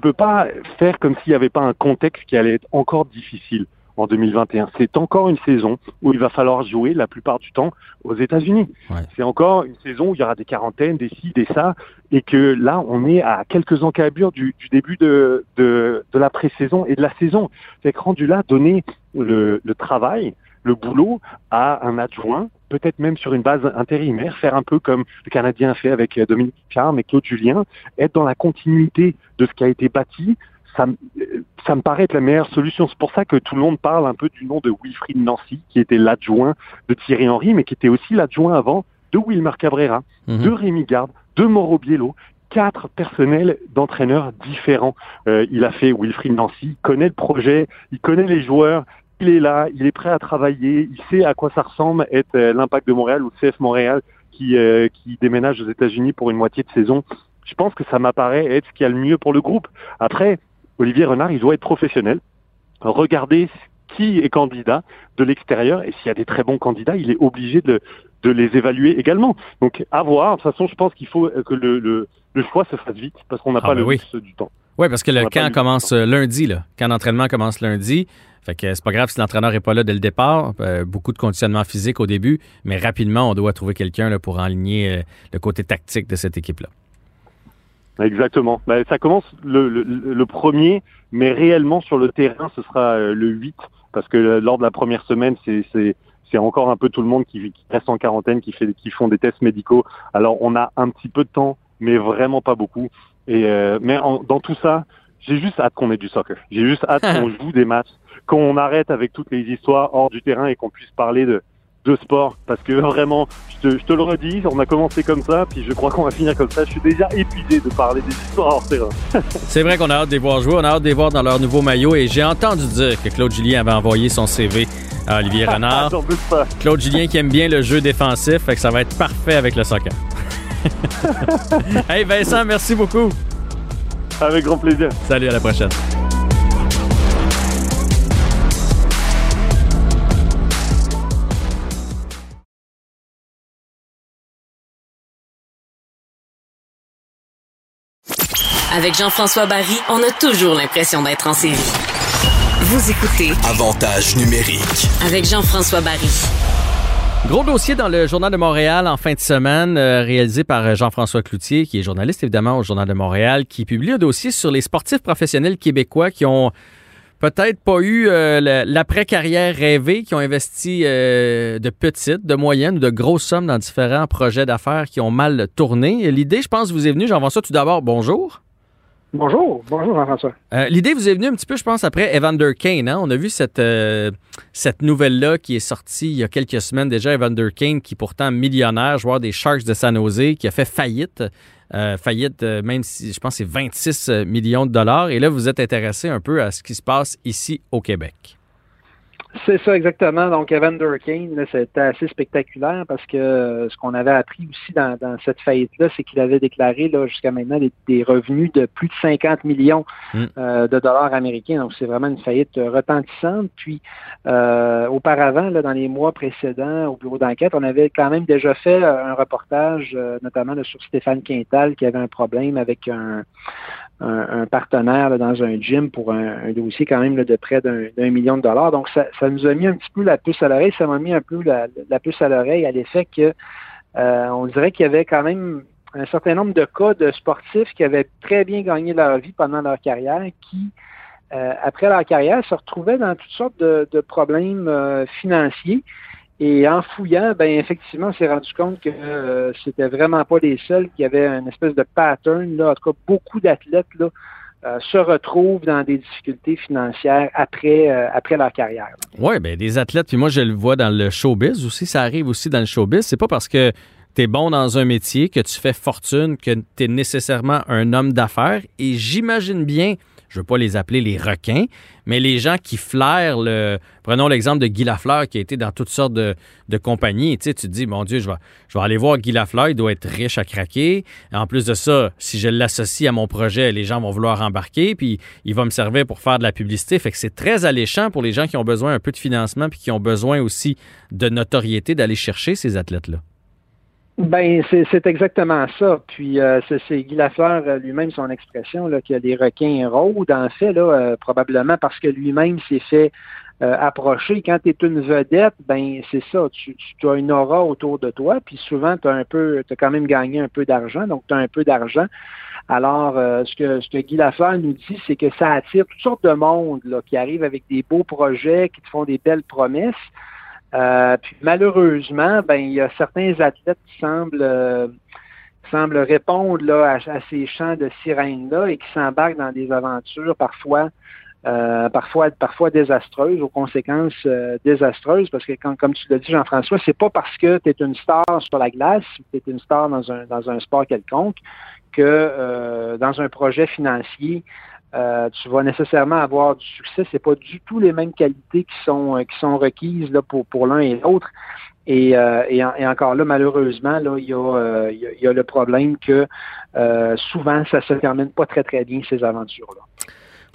peux pas faire comme s'il n'y avait pas un contexte qui allait être encore difficile en 2021. C'est encore une saison où il va falloir jouer la plupart du temps aux États-Unis. Ouais. C'est encore une saison où il y aura des quarantaines, des ci, des ça, et que là, on est à quelques encablures du, du début de, de, de la pré-saison et de la saison. Que rendu là, donner le, le travail, le boulot à un adjoint, peut-être même sur une base intérimaire, faire un peu comme le Canadien fait avec Dominique Charme et Claude Julien, être dans la continuité de ce qui a été bâti, ça, ça, me paraît être la meilleure solution. C'est pour ça que tout le monde parle un peu du nom de Wilfried Nancy, qui était l'adjoint de Thierry Henry, mais qui était aussi l'adjoint avant de Wilmer Cabrera, Mhm. de Rémi Garde, de Mauro Biello, quatre personnels d'entraîneurs différents. Euh, il a fait Wilfried Nancy, il connaît le projet, il connaît les joueurs, il est là, il est prêt à travailler, il sait à quoi ça ressemble être euh, l'impact de Montréal ou le CF Montréal qui, euh, qui déménage aux États-Unis pour une moitié de saison. Je pense que ça m'apparaît être ce qui a le mieux pour le groupe. Après, Olivier Renard, il doit être professionnel. Regarder qui est candidat de l'extérieur. Et s'il y a des très bons candidats, il est obligé de, de les évaluer également. Donc, à voir. De toute façon, je pense qu'il faut que le, le, le, choix se fasse vite parce qu'on n'a Ah, pas ben le oui. du temps. Oui, parce que le camp commence euh, lundi, là. Camp d'entraînement commence lundi. Fait que c'est pas grave si l'entraîneur n'est pas là dès le départ. Euh, beaucoup de conditionnement physique au début, mais rapidement, on doit trouver quelqu'un pour enligner euh, le côté tactique de cette équipe-là. Exactement. Ben, ça commence le, le, le premier, mais réellement sur le terrain, ce sera euh, le 8, parce que euh, lors de la première semaine, c'est c'est c'est encore un peu tout le monde qui, qui reste en quarantaine, qui fait qui font des tests médicaux. Alors on a un petit peu de temps, mais vraiment pas beaucoup. Et euh, mais en- dans tout ça, j'ai juste hâte qu'on ait du soccer. J'ai juste hâte <laughs> qu'on joue des matchs, qu'on arrête avec toutes les histoires hors du terrain et qu'on puisse parler de de sport parce que <laughs> vraiment je te, je te le redis on a commencé comme ça puis je crois qu'on va finir comme ça je suis déjà épuisé de parler des histoires hors terrain <laughs> C'est vrai qu'on a hâte de les voir jouer, on a hâte de les voir dans leur nouveau maillot et j'ai entendu dire que Claude Julien avait envoyé son CV à Olivier <laughs> Renard. Doute pas. Claude Julien qui aime bien le jeu défensif, fait que ça va être parfait avec le soccer. hey Vincent, merci beaucoup. avec grand plaisir Salut, à la prochaine. Avec Jean-François Barry, on a toujours l'impression d'être en série. Vous écoutez Avantage numérique. avec Jean-François Barry. Gros dossier dans le Journal de Montréal en fin de semaine, euh, réalisé par euh, Jean-François Cloutier, qui est journaliste évidemment au Journal de Montréal, qui publie un dossier sur les sportifs professionnels québécois qui ont peut-être pas eu euh, l'après-carrière rêvée, qui ont investi euh, de petites, de moyennes ou de grosses sommes dans différents projets d'affaires qui ont mal tourné. Et L'idée, je pense, vous est venue, Jean-François, tout d'abord, bonjour. Bonjour, bonjour Jean-François. Euh, L'idée vous est venue un petit peu, je pense, après Evander Kane. hein? On a vu cette, euh, cette nouvelle-là qui est sortie il y a quelques semaines déjà. Evander Kane, qui pourtant millionnaire, joueur des Sharks de San Jose, qui a fait faillite. Euh, faillite, même si je pense c'est 26 millions de dollars. Et là, vous êtes intéressé un peu à ce qui se passe ici au Québec. C'est ça exactement. Donc, Evander Kane, c'était assez spectaculaire parce que euh, ce qu'on avait appris aussi dans, dans cette faillite-là, c'est qu'il avait déclaré là, jusqu'à maintenant des, des revenus de plus de 50 millions Mm. euh, de dollars américains. Donc, c'est vraiment une faillite euh, retentissante. Puis, euh, auparavant, là, dans les mois précédents, au bureau d'enquête, on avait quand même déjà fait euh, un reportage, euh, notamment là, sur Stéphane Quintal, qui avait un problème avec un, un, un partenaire là, dans un gym pour un, un dossier quand même là, de près d'un million de dollars. Donc, ça, ça nous a mis un petit peu la puce à l'oreille. Ça m'a mis un peu la, la puce à l'oreille à l'effet que euh, on dirait qu'il y avait quand même un certain nombre de cas de sportifs qui avaient très bien gagné leur vie pendant leur carrière, qui, euh, après leur carrière, se retrouvaient dans toutes sortes de, de problèmes euh, financiers. Et en fouillant, ben effectivement, on s'est rendu compte que euh, c'était vraiment pas les seuls qui avaient une espèce de pattern. Là. En tout cas, beaucoup d'athlètes là, euh, se retrouvent dans des difficultés financières après, euh, après leur carrière. Oui, bien, des athlètes, puis moi, je le vois dans le showbiz aussi. Ça arrive aussi dans le showbiz. C'est pas parce que tu es bon dans un métier que tu fais fortune que tu es nécessairement un homme d'affaires. Et j'imagine bien, je veux pas les appeler les requins, mais les gens qui flairent le. Prenons l'exemple de Guy Lafleur qui a été dans toutes sortes de, compagnies. Tu te dis, mon Dieu, je vais, je vais aller voir Guy Lafleur, il doit être riche à craquer. En plus de ça, si je l'associe à mon projet, les gens vont vouloir embarquer, puis il va me servir pour faire de la publicité. Fait que c'est très alléchant pour les gens qui ont besoin un peu de financement, puis qui ont besoin aussi de notoriété d'aller chercher ces athlètes-là. Ben, c'est exactement ça. Puis euh, c'est Guy Lafleur euh, lui-même son expression là, que les requins rôdent, en fait, là, euh, probablement parce que lui-même s'est fait euh, approcher. Quand tu es une vedette, ben c'est ça, tu, tu as une aura autour de toi, puis souvent tu as un peu, as quand même gagné un peu d'argent, donc tu as un peu d'argent. Alors, euh, ce, que, ce que Guy Lafleur nous dit, c'est que ça attire toutes sortes de monde là, qui arrivent avec des beaux projets, qui te font des belles promesses. Euh, puis malheureusement, ben il y a certains athlètes qui semblent euh, semblent répondre là, à, ces chants de sirènes là et qui s'embarquent dans des aventures parfois euh, parfois parfois désastreuses, aux conséquences euh, désastreuses, parce que quand, comme tu l'as dit, Jean-François, c'est pas parce que tu es une star sur la glace, tu es une star dans un dans un sport quelconque, que euh, dans un projet financier, euh, tu vas nécessairement avoir du succès. C'est pas du tout les mêmes qualités qui sont euh, qui sont requises là pour pour l'un et l'autre. Et, euh, et, en- et encore là, malheureusement, là, il y a, euh, y a, y a le problème que euh, souvent ça se termine pas très très bien ces aventures là.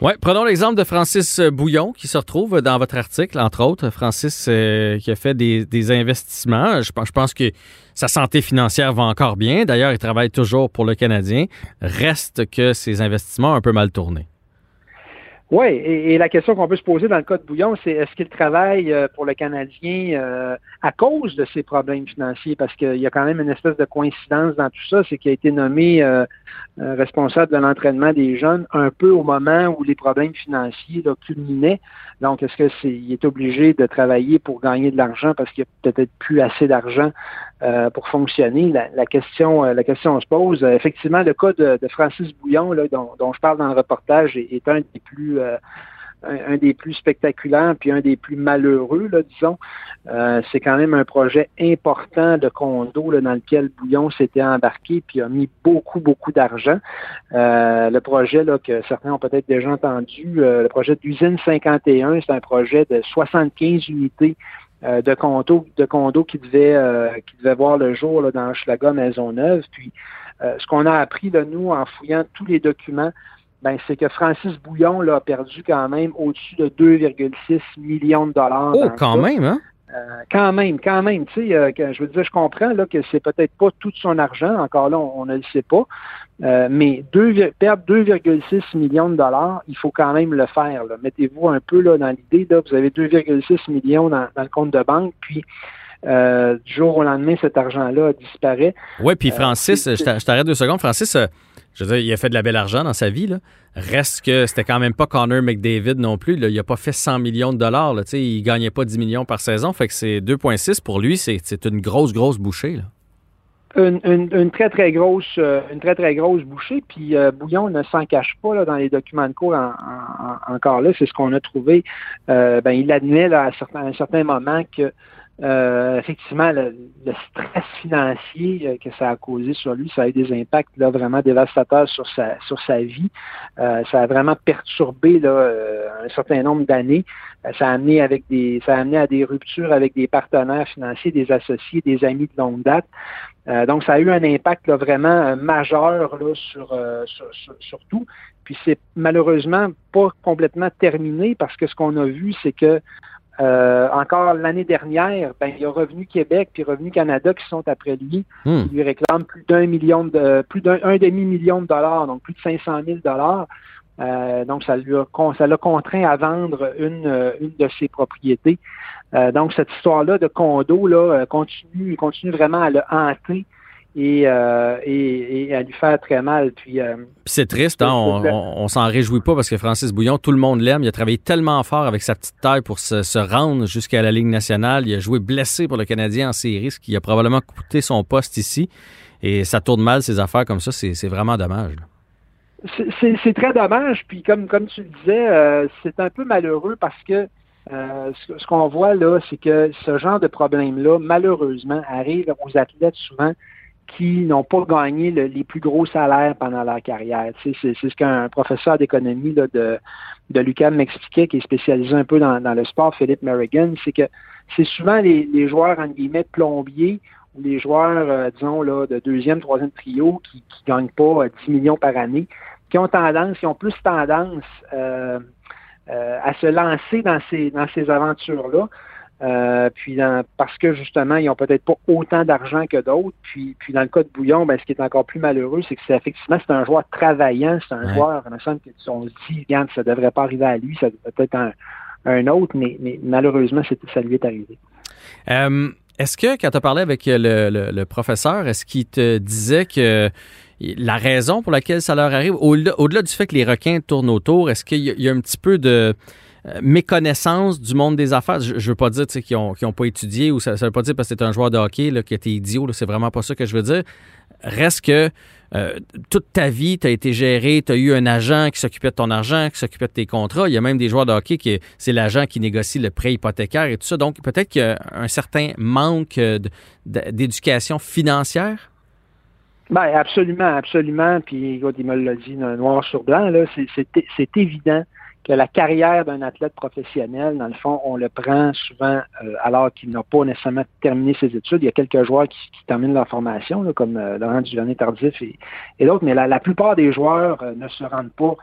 Oui, prenons l'exemple de Francis Bouillon qui se retrouve dans votre article, entre autres. Francis euh, qui a fait des, investissements. Je, je pense que sa santé financière va encore bien. D'ailleurs, il travaille toujours pour le Canadien. Reste que ses investissements ont un peu mal tourné. Oui, et, la question qu'on peut se poser dans le cas de Bouillon, c'est est-ce qu'il travaille euh, pour le Canadien euh, à cause de ses problèmes financiers? Parce qu'il y a quand même une espèce de coïncidence dans tout ça, c'est qu'il a été nommé euh, responsable de l'entraînement des jeunes un peu au moment où les problèmes financiers là, culminaient. Donc, est-ce que il est obligé de travailler pour gagner de l'argent parce qu'il n'y a peut-être plus assez d'argent euh, pour fonctionner? La, question, euh, la question se pose. Euh, effectivement, le cas de, Francis Bouillon, là, dont, dont, je parle dans le reportage, est, un des plus un, des plus spectaculaires puis un des plus malheureux, là, disons. Euh, c'est quand même un projet important de condo dans lequel Bouillon s'était embarqué puis a mis beaucoup, beaucoup d'argent. Euh, le projet que certains ont peut-être déjà entendu, euh, le projet d'usine 51, c'est un projet de 75 unités de condo, de condo qui devait voir le jour là, dans Maison Maisonneuve. Puis ce qu'on a appris de nous en fouillant tous les documents, ben, c'est que Francis Bouillon là, a perdu quand même au-dessus de 2,6 millions de dollars. Oh, quand même, hein? Euh, quand même, quand même, tu sais, euh, je veux dire, je comprends là, que c'est peut-être pas tout son argent, encore là, on, ne le sait pas, euh, mais perdre 2,6 millions de dollars, il faut quand même le faire. Mettez-vous un peu là, dans l'idée, là, vous avez 2,6 millions dans, le compte de banque, puis du jour au lendemain, cet argent-là disparaît. Oui, puis Francis, je t'arrête deux secondes, Francis, je veux dire, il a fait de la belle argent dans sa vie. Là. Reste que c'était quand même pas Connor McDavid non plus. Il n'a pas fait 100 millions de dollars. Là. Il gagnait pas 10 millions par saison. Fait que c'est 2,6 pour lui, c'est une grosse, grosse bouchée. Une, très, très grosse, euh, une très, très grosse bouchée. Puis euh, Bouillon ne s'en cache pas là, dans les documents de cours encore là. C'est ce qu'on a trouvé. Euh, ben, il admet à, à un certain moment que euh, effectivement, le, stress financier euh, que ça a causé sur lui, ça a eu des impacts là, vraiment dévastateurs sur sa, sur sa vie. Euh, ça a vraiment perturbé là, un certain nombre d'années. ça a amené avec des, ça a amené à des ruptures avec des partenaires financiers, des associés, des amis de longue date. donc, ça a eu un impact là, vraiment majeur là, sur, sur, sur tout. Puis c'est malheureusement pas complètement terminé parce que ce qu'on a vu, c'est que euh, encore l'année dernière, ben, il y a Revenu Québec puis Revenu Canada qui sont après lui, hmm. qui lui réclament plus d'un million de plus d'un demi-million de dollars, donc plus de 500 000 dollars. Euh, donc, ça lui a, ça l'a contraint à vendre une, euh, une de ses propriétés. donc, cette histoire-là de condo là, continue, continue vraiment à le hanter euh, et, et, à lui faire très mal. Puis, euh, c'est triste, hein? on, s'en réjouit pas parce que Francis Bouillon, tout le monde l'aime. Il a travaillé tellement fort avec sa petite taille pour se, rendre jusqu'à la Ligue nationale. Il a joué blessé pour le Canadien en série, ce qui a probablement coûté son poste ici. Et ça tourne mal, ses affaires comme ça. C'est vraiment dommage. C'est très dommage. Puis comme, comme tu le disais, euh, c'est un peu malheureux parce que ce, ce qu'on voit là, c'est que ce genre de problème-là, malheureusement, arrive aux athlètes souvent qui n'ont pas gagné les plus gros salaires pendant leur carrière. c'est ce qu'un professeur d'économie de, de l'UQAM m'expliquait, qui est spécialisé un peu dans, le sport, Philippe Merrigan, c'est que c'est souvent les, joueurs, en guillemets, plombiers ou les joueurs, euh, disons, là, de deuxième, troisième trio qui ne gagnent pas 10 euh, millions par année, qui ont tendance, qui ont plus tendance euh, à se lancer dans ces, dans ces aventures-là. Euh, puis parce que justement, ils ont peut-être pas autant d'argent que d'autres. Puis, puis dans le cas de Bouillon, ben, ce qui est encore plus malheureux, c'est que c'est effectivement c'est un joueur travaillant, c'est un joueur, on se dit, regarde, ça devrait pas arriver à lui, ça devrait peut-être un, un autre, mais, mais malheureusement, ça lui est arrivé. Euh, est-ce que quand tu as parlé avec le, le, professeur, est-ce qu'il te disait que la raison pour laquelle ça leur arrive, au-delà, du fait que les requins tournent autour, est-ce qu'il y a un petit peu de méconnaissance du monde des affaires. Je, ne veux pas dire qu'ils n'ont ont pas étudié ou ça, ne veut pas dire parce que c'est un joueur de hockey là, que tu es idiot. C'est vraiment pas ça que je veux dire. Reste que euh, toute ta vie, tu as été géré, tu as eu un agent qui s'occupait de ton argent, qui s'occupait de tes contrats. Il y a même des joueurs de hockey qui c'est l'agent qui négocie le prêt hypothécaire et tout ça. Donc peut-être qu'il y a un certain manque d'éducation financière? Ben, absolument, absolument. Puis, il me l'a dit noir sur blanc, c'est évident la carrière d'un athlète professionnel, dans le fond, on le prend souvent euh, alors qu'il n'a pas nécessairement terminé ses études. Il y a quelques joueurs qui, terminent leur formation, comme euh, Laurent Duvernay Tardif et, et d'autres, mais la, plupart des joueurs euh, ne se rendent pas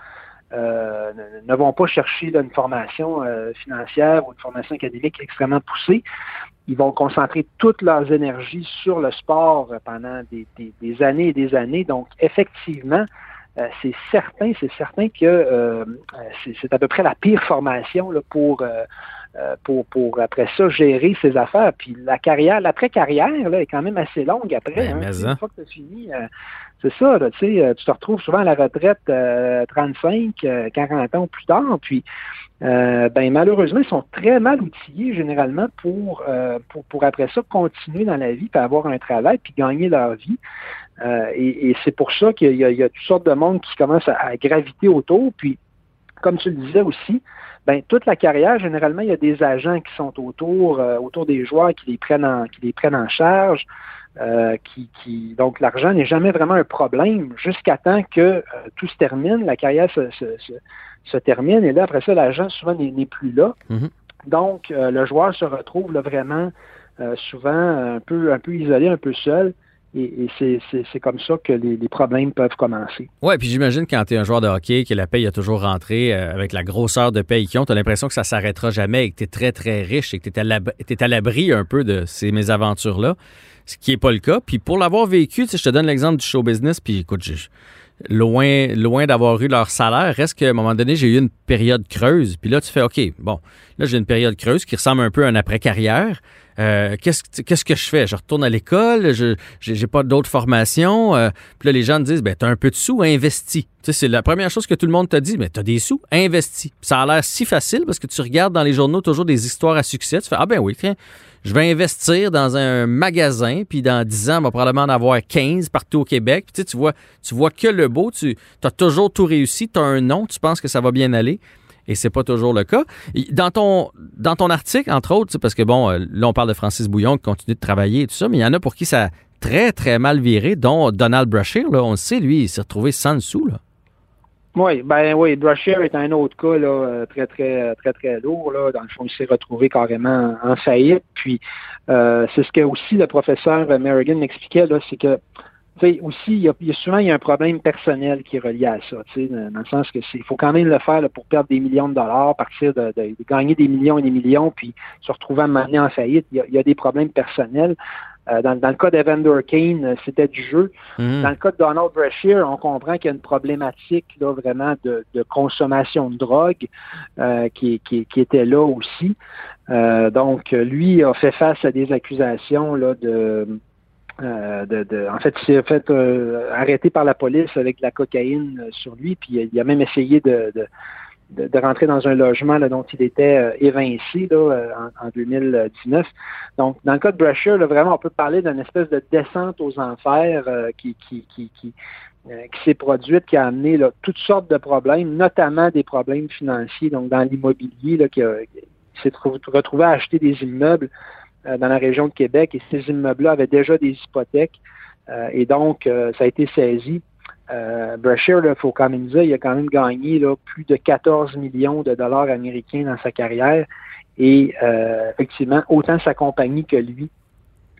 euh, ne, vont pas chercher une formation euh, financière ou une formation académique extrêmement poussée. Ils vont concentrer toute leurs énergies sur le sport pendant des, années et des années. Donc, effectivement, euh, c'est certain, c'est certain que c'est à peu près la pire formation là, pour euh, pour, pour après ça gérer ses affaires. Puis la carrière, l'après-carrière là, est quand même assez longue après. Ben, hein. Une hein. fois que tu as fini, euh, c'est ça, là, euh, tu te retrouves souvent à la retraite 35, 40 ans plus tard. Puis ben malheureusement, ils sont très mal outillés généralement pour, pour, pour après ça continuer dans la vie, puis avoir un travail, puis gagner leur vie. Et, et c'est pour ça qu'il y, y, a toutes sortes de monde qui commencent à, à graviter autour. Puis, comme tu le disais aussi, ben toute la carrière, généralement, il y a des agents qui sont autour, euh, autour des joueurs qui les prennent en, qui les prennent en charge. Euh, qui, qui, donc l'argent n'est jamais vraiment un problème jusqu'à temps que euh, tout se termine, la carrière se, se, se, termine, et là, après ça, l'agent souvent n'est plus là. Mm-hmm. Donc, le joueur se retrouve là, vraiment souvent un peu, un peu isolé, un peu seul. Et, c'est comme ça que les, problèmes peuvent commencer. Oui, puis j'imagine quand tu es un joueur de hockey, que la paye a toujours rentré, euh, avec la grosseur de paye qu'ils ont, tu as l'impression que ça s'arrêtera jamais et que tu es très, très riche et que tu es à l'abri un peu de ces mésaventures-là, ce qui n'est pas le cas. Puis pour l'avoir vécu, je te donne l'exemple du show business, puis écoute, loin, loin d'avoir eu leur salaire, reste qu'à un moment donné, j'ai eu une période creuse. Puis là, tu fais, OK, bon, là, j'ai une période creuse qui ressemble un peu à un après-carrière. Euh, qu'est-ce, qu'est-ce que je fais? Je retourne à l'école, je j'ai pas d'autres formations. Euh, puis là, les gens te disent, ben, t'as un peu de sous, investis. Tu sais, c'est la première chose que tout le monde te dit, mais t'as des sous, investis. Ça a l'air si facile parce que tu regardes dans les journaux toujours des histoires à succès. Tu fais, ah ben oui, tiens, je vais investir dans un magasin, puis dans 10 ans, on va probablement en avoir 15 partout au Québec. Puis, tu, tu vois, tu vois que le beau, tu as toujours tout réussi, tu as un nom, tu penses que ça va bien aller et c'est pas toujours le cas. Dans ton, dans ton article, entre autres, parce que bon, euh, là, on parle de Francis Bouillon qui continue de travailler et tout ça, mais il y en a pour qui ça a très, très mal viré, dont Donald Brashear, là, on le sait, lui, il s'est retrouvé sans dessous, là. Oui, ben oui, Brashear est un autre cas là, euh, très, très, très, très lourd. Là. Dans le fond, il s'est retrouvé carrément en faillite. Puis euh, c'est ce que aussi le professeur Merrigan m'expliquait, là, c'est que aussi, il y, a, souvent il y a un problème personnel qui est relié à ça, dans le sens que c'est, il faut quand même le faire pour perdre des millions de dollars, partir de, gagner des millions et des millions, puis se retrouver à mener en faillite. Il y a, des problèmes personnels. Euh, dans, le cas d'Evander Kane, euh, c'était du jeu. Mm-hmm. Dans le cas de Donald Brashear, on comprend qu'il y a une problématique là, vraiment de, consommation de drogue euh, qui, qui, était là aussi. donc, lui a fait face à des accusations là, de euh, de, en fait, il s'est fait euh, arrêter par la police avec de la cocaïne euh, sur lui, puis il a même essayé de, de, rentrer dans un logement là, dont il était évincé là, en, 2019. Donc, dans le cas de Brasher, là, vraiment, on peut parler d'une espèce de descente aux enfers qui, qui, qui, qui, qui s'est produite, qui a amené là, toutes sortes de problèmes, notamment des problèmes financiers, donc dans l'immobilier, qui, qui s'est retrouvé à acheter des immeubles euh, dans la région de Québec et ces immeubles-là avaient déjà des hypothèques euh, et donc euh, ça a été saisi. Euh, Brashear, il faut quand même dire, il a quand même gagné là, plus de 14 millions de dollars américains dans sa carrière et effectivement, autant sa compagnie que lui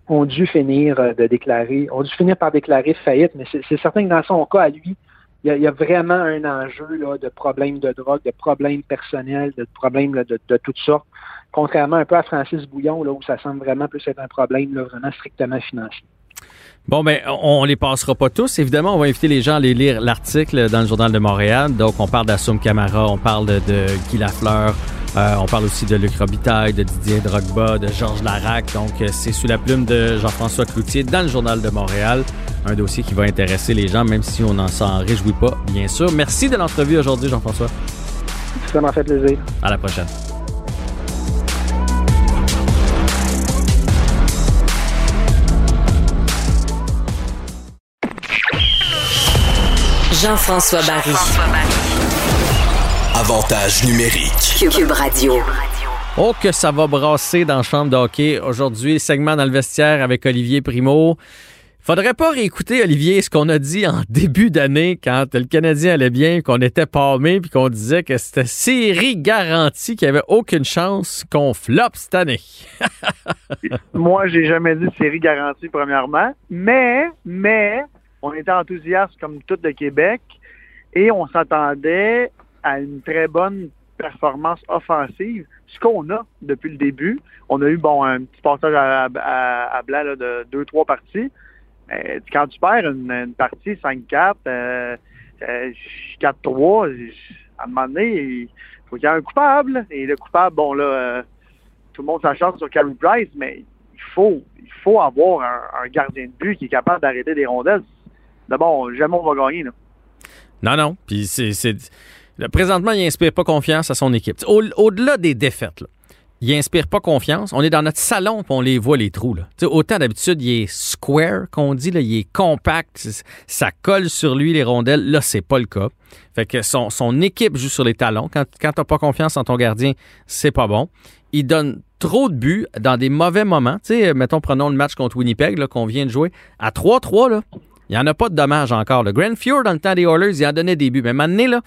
ont dû finir de déclarer, ont dû finir par déclarer faillite, mais c'est certain que dans son cas à lui, il y, a, vraiment un enjeu là, de problèmes de drogue, de problèmes personnels, de problèmes de, toutes sortes, contrairement un peu à Francis Bouillon, où ça semble vraiment plus être un problème vraiment strictement financier. Bon, ben, on les passera pas tous. Évidemment, on va inviter les gens à aller lire l'article dans le Journal de Montréal. Donc, on parle d'Assoum Camara, on parle de, de Guy Lafleur, euh, on parle aussi de Luc Robitaille, de Didier Drogba, de Georges Larac. Donc, euh, c'est sous la plume de Jean-François Cloutier dans le Journal de Montréal. Un dossier qui va intéresser les gens, même si on n'en s'en réjouit pas, bien sûr. Merci de l'entrevue aujourd'hui, Jean-François. Ça m'a fait plaisir. À la prochaine. Jean-François Barry. Avantage numérique. Cube Radio. Oh, que ça va brasser dans la chambre de hockey. Aujourd'hui, segment dans le vestiaire avec Olivier Primo. Faudrait pas réécouter, Olivier, ce qu'on a dit en <laughs> début d'année quand le Canadien allait bien, qu'on était palmé, puis qu'on disait que c'était série garantie, qu'il n'y avait aucune chance qu'on flop cette année. <laughs> Moi, j'ai jamais dit série garantie, premièrement. Mais, mais, on était enthousiaste comme tout le Québec et on s'attendait à une très bonne performance offensive, ce qu'on a depuis le début. On a eu bon un petit passage à, blanc de deux, trois parties. quand tu perds une, partie 5-4, euh, 4-3, euh, à un moment donné, il faut qu'il y ait un coupable. Et le coupable, bon là, euh, tout le monde s'achante sur Carey Price, mais il faut, il faut avoir un, gardien de but qui est capable d'arrêter des rondelles. D'abord, jamais on va gagner. Non, non. Puis c'est présentement, il n'inspire pas confiance à son équipe. Au-delà des défaites, il n'inspire pas confiance. On est dans notre salon et on les voit, les trous. Là. autant d'habitude, il est square, qu'on dit, il est compact, ça colle sur lui, les rondelles. Là, c'est pas le cas. Fait que son, équipe joue sur les talons. Quand, tu n'as pas confiance en ton gardien, c'est pas bon. Il donne trop de buts dans des mauvais moments. mettons, prenons le match contre Winnipeg qu'on vient de jouer. À 3-3, là, il n'y en a pas de dommages encore. Le Grand Fjord, dans le temps des Oilers, il en donnait des buts. Mais maintenant, là,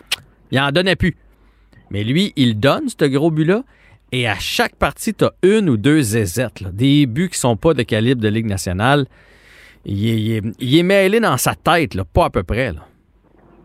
il en donnait plus. Mais lui, il donne ce gros but-là. Et à chaque partie, tu as une ou deux zézettes, des buts qui sont pas de calibre de Ligue nationale. Il est, mêlé dans sa tête, là, pas à peu près. Là.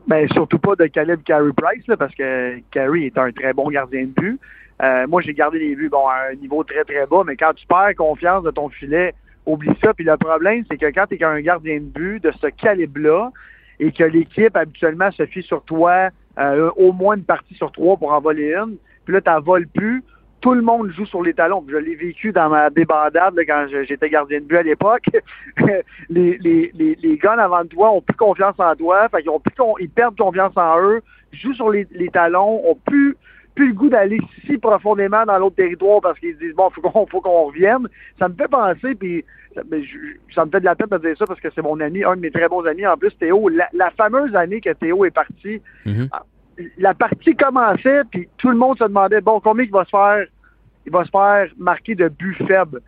Ben, surtout pas de calibre Carey Price, parce que Carey est un très bon gardien de but. Euh, moi, j'ai gardé les buts bon, à un niveau très, très bas, mais quand tu perds confiance de ton filet, oublie ça. Puis le problème, c'est que quand tu es un gardien de but de ce calibre-là et que l'équipe habituellement se fie sur toi euh, au moins une partie sur trois pour en voler une, puis là, tu voles plus, tout le monde joue sur les talons. Je l'ai vécu dans ma débandade quand j'étais gardien de but à l'époque. <laughs> les, les, gars avant toi ont plus confiance en toi, fait ont plus, ils perdent confiance en eux, jouent sur les, les talons, ont plus plus le goût d'aller si profondément dans l'autre territoire parce qu'ils disent bon, faut qu'on faut qu'on revienne. Ça me fait penser, puis ben, ça me fait de la peine de dire ça parce que c'est mon ami, un de mes très bons amis en plus, Théo. La, fameuse année que Théo est parti, mm-hmm. ah, la partie commençait, puis tout le monde se demandait bon, combien il va se faire, il va se faire marquer de buts faibles?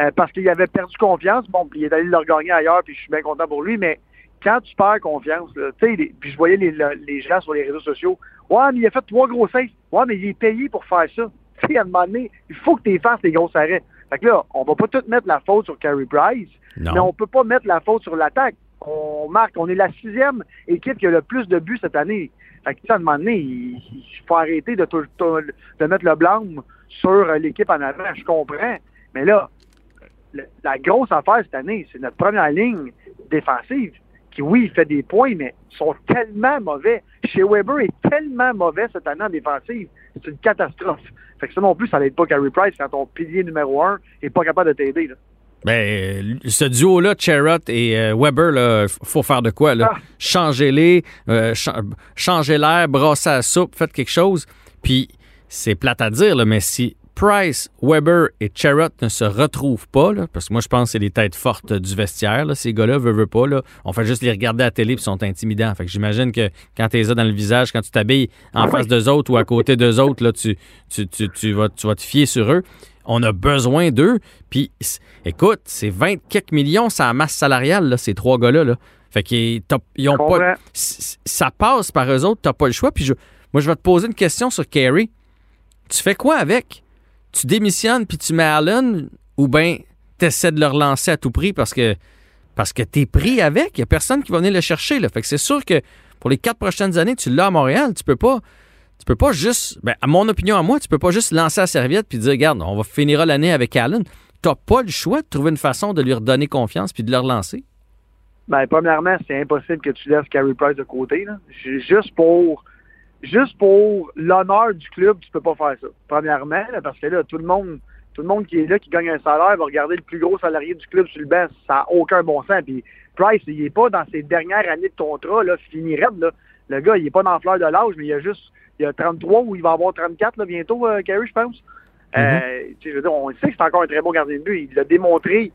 Euh, parce qu'il avait perdu confiance. Bon, puis il est allé le regagner ailleurs, puis je suis bien content pour lui, mais quand tu perds confiance, tu sais, puis je voyais les, les, gens sur les réseaux sociaux, ouais, mais il a fait trois gros saves. Ouais, mais il est payé pour faire ça. Tu sais, à un moment donné, il faut que tu fasses les gros arrêts. Fait que là, on va pas tout mettre la faute sur Carey Price, mais on peut pas mettre la faute sur l'attaque. On marque, on est la sixième équipe qui a le plus de buts cette année. Fait que, à un moment donné, il, faut arrêter de, de mettre le blâme sur l'équipe en avant. Je comprends. Mais là, la grosse affaire cette année, c'est notre première ligne défensive qui, oui, il fait des points, mais sont tellement mauvais. Chez Weber est tellement mauvais cette année en défensive. C'est une catastrophe. Fait que ça non plus, ça n'aide pas Carey Price quand ton pilier numéro un n'est pas capable de t'aider. Ben, ce duo-là, Cherrott et euh, Weber, il faut faire de quoi? Là? Ah. Changez-les, euh, changez l'air, brassez la soupe, faites quelque chose. Puis, c'est plate à dire, là, mais si Price, Weber et Cherrott ne se retrouvent pas, parce que moi, je pense que c'est des têtes fortes du vestiaire, ces gars-là, veulent, veulent pas. Là. On fait juste les regarder à la télé et sont intimidants. Fait que j'imagine que quand tu les as dans le visage, quand tu t'habilles en face d'eux autres ou à côté d'eux autres, là, tu, tu, tu, vas, tu vas te fier sur eux. On a besoin d'eux. Puis, écoute, c'est 20 quelques millions, ça masse salariale, là, ces trois gars-là. Là. Fait qu'ils ils ont pas. Ça passe par eux autres, t'as pas le choix. Puis je, moi, je vais te poser une question sur Kerry. Tu fais quoi avec? Tu démissionnes puis tu mets Allen ou bien tu essaies de le relancer à tout prix parce que parce que tu es pris avec. Il n'y a personne qui va venir le chercher. Là. Fait que c'est sûr que pour les quatre prochaines années, tu l'as à Montréal. Tu peux pas. Tu peux pas juste. Ben, à mon opinion, à moi, tu peux pas juste lancer la serviette puis dire Regarde, on va finir l'année avec Allen. Tu n'as pas le choix de trouver une façon de lui redonner confiance puis de le relancer. Ben, premièrement, c'est impossible que tu laisses Carey Price de côté. Là. Juste pour juste pour l'honneur du club, tu peux pas faire ça. Premièrement, parce que là, tout le monde, tout le monde qui est là, qui gagne un salaire, va regarder le plus gros salarié du club sur le banc. Ça n'a aucun bon sens. Puis Price, il est pas dans ses dernières années de contrat, là, fini raide, là. Le gars, il est pas dans la fleur de l'âge, mais il a juste, il a 33 ou il va avoir 34, là, bientôt, euh, je pense. Mm-hmm. euh, je veux dire, on sait que c'est encore un très bon gardien de but. Il l'a démontré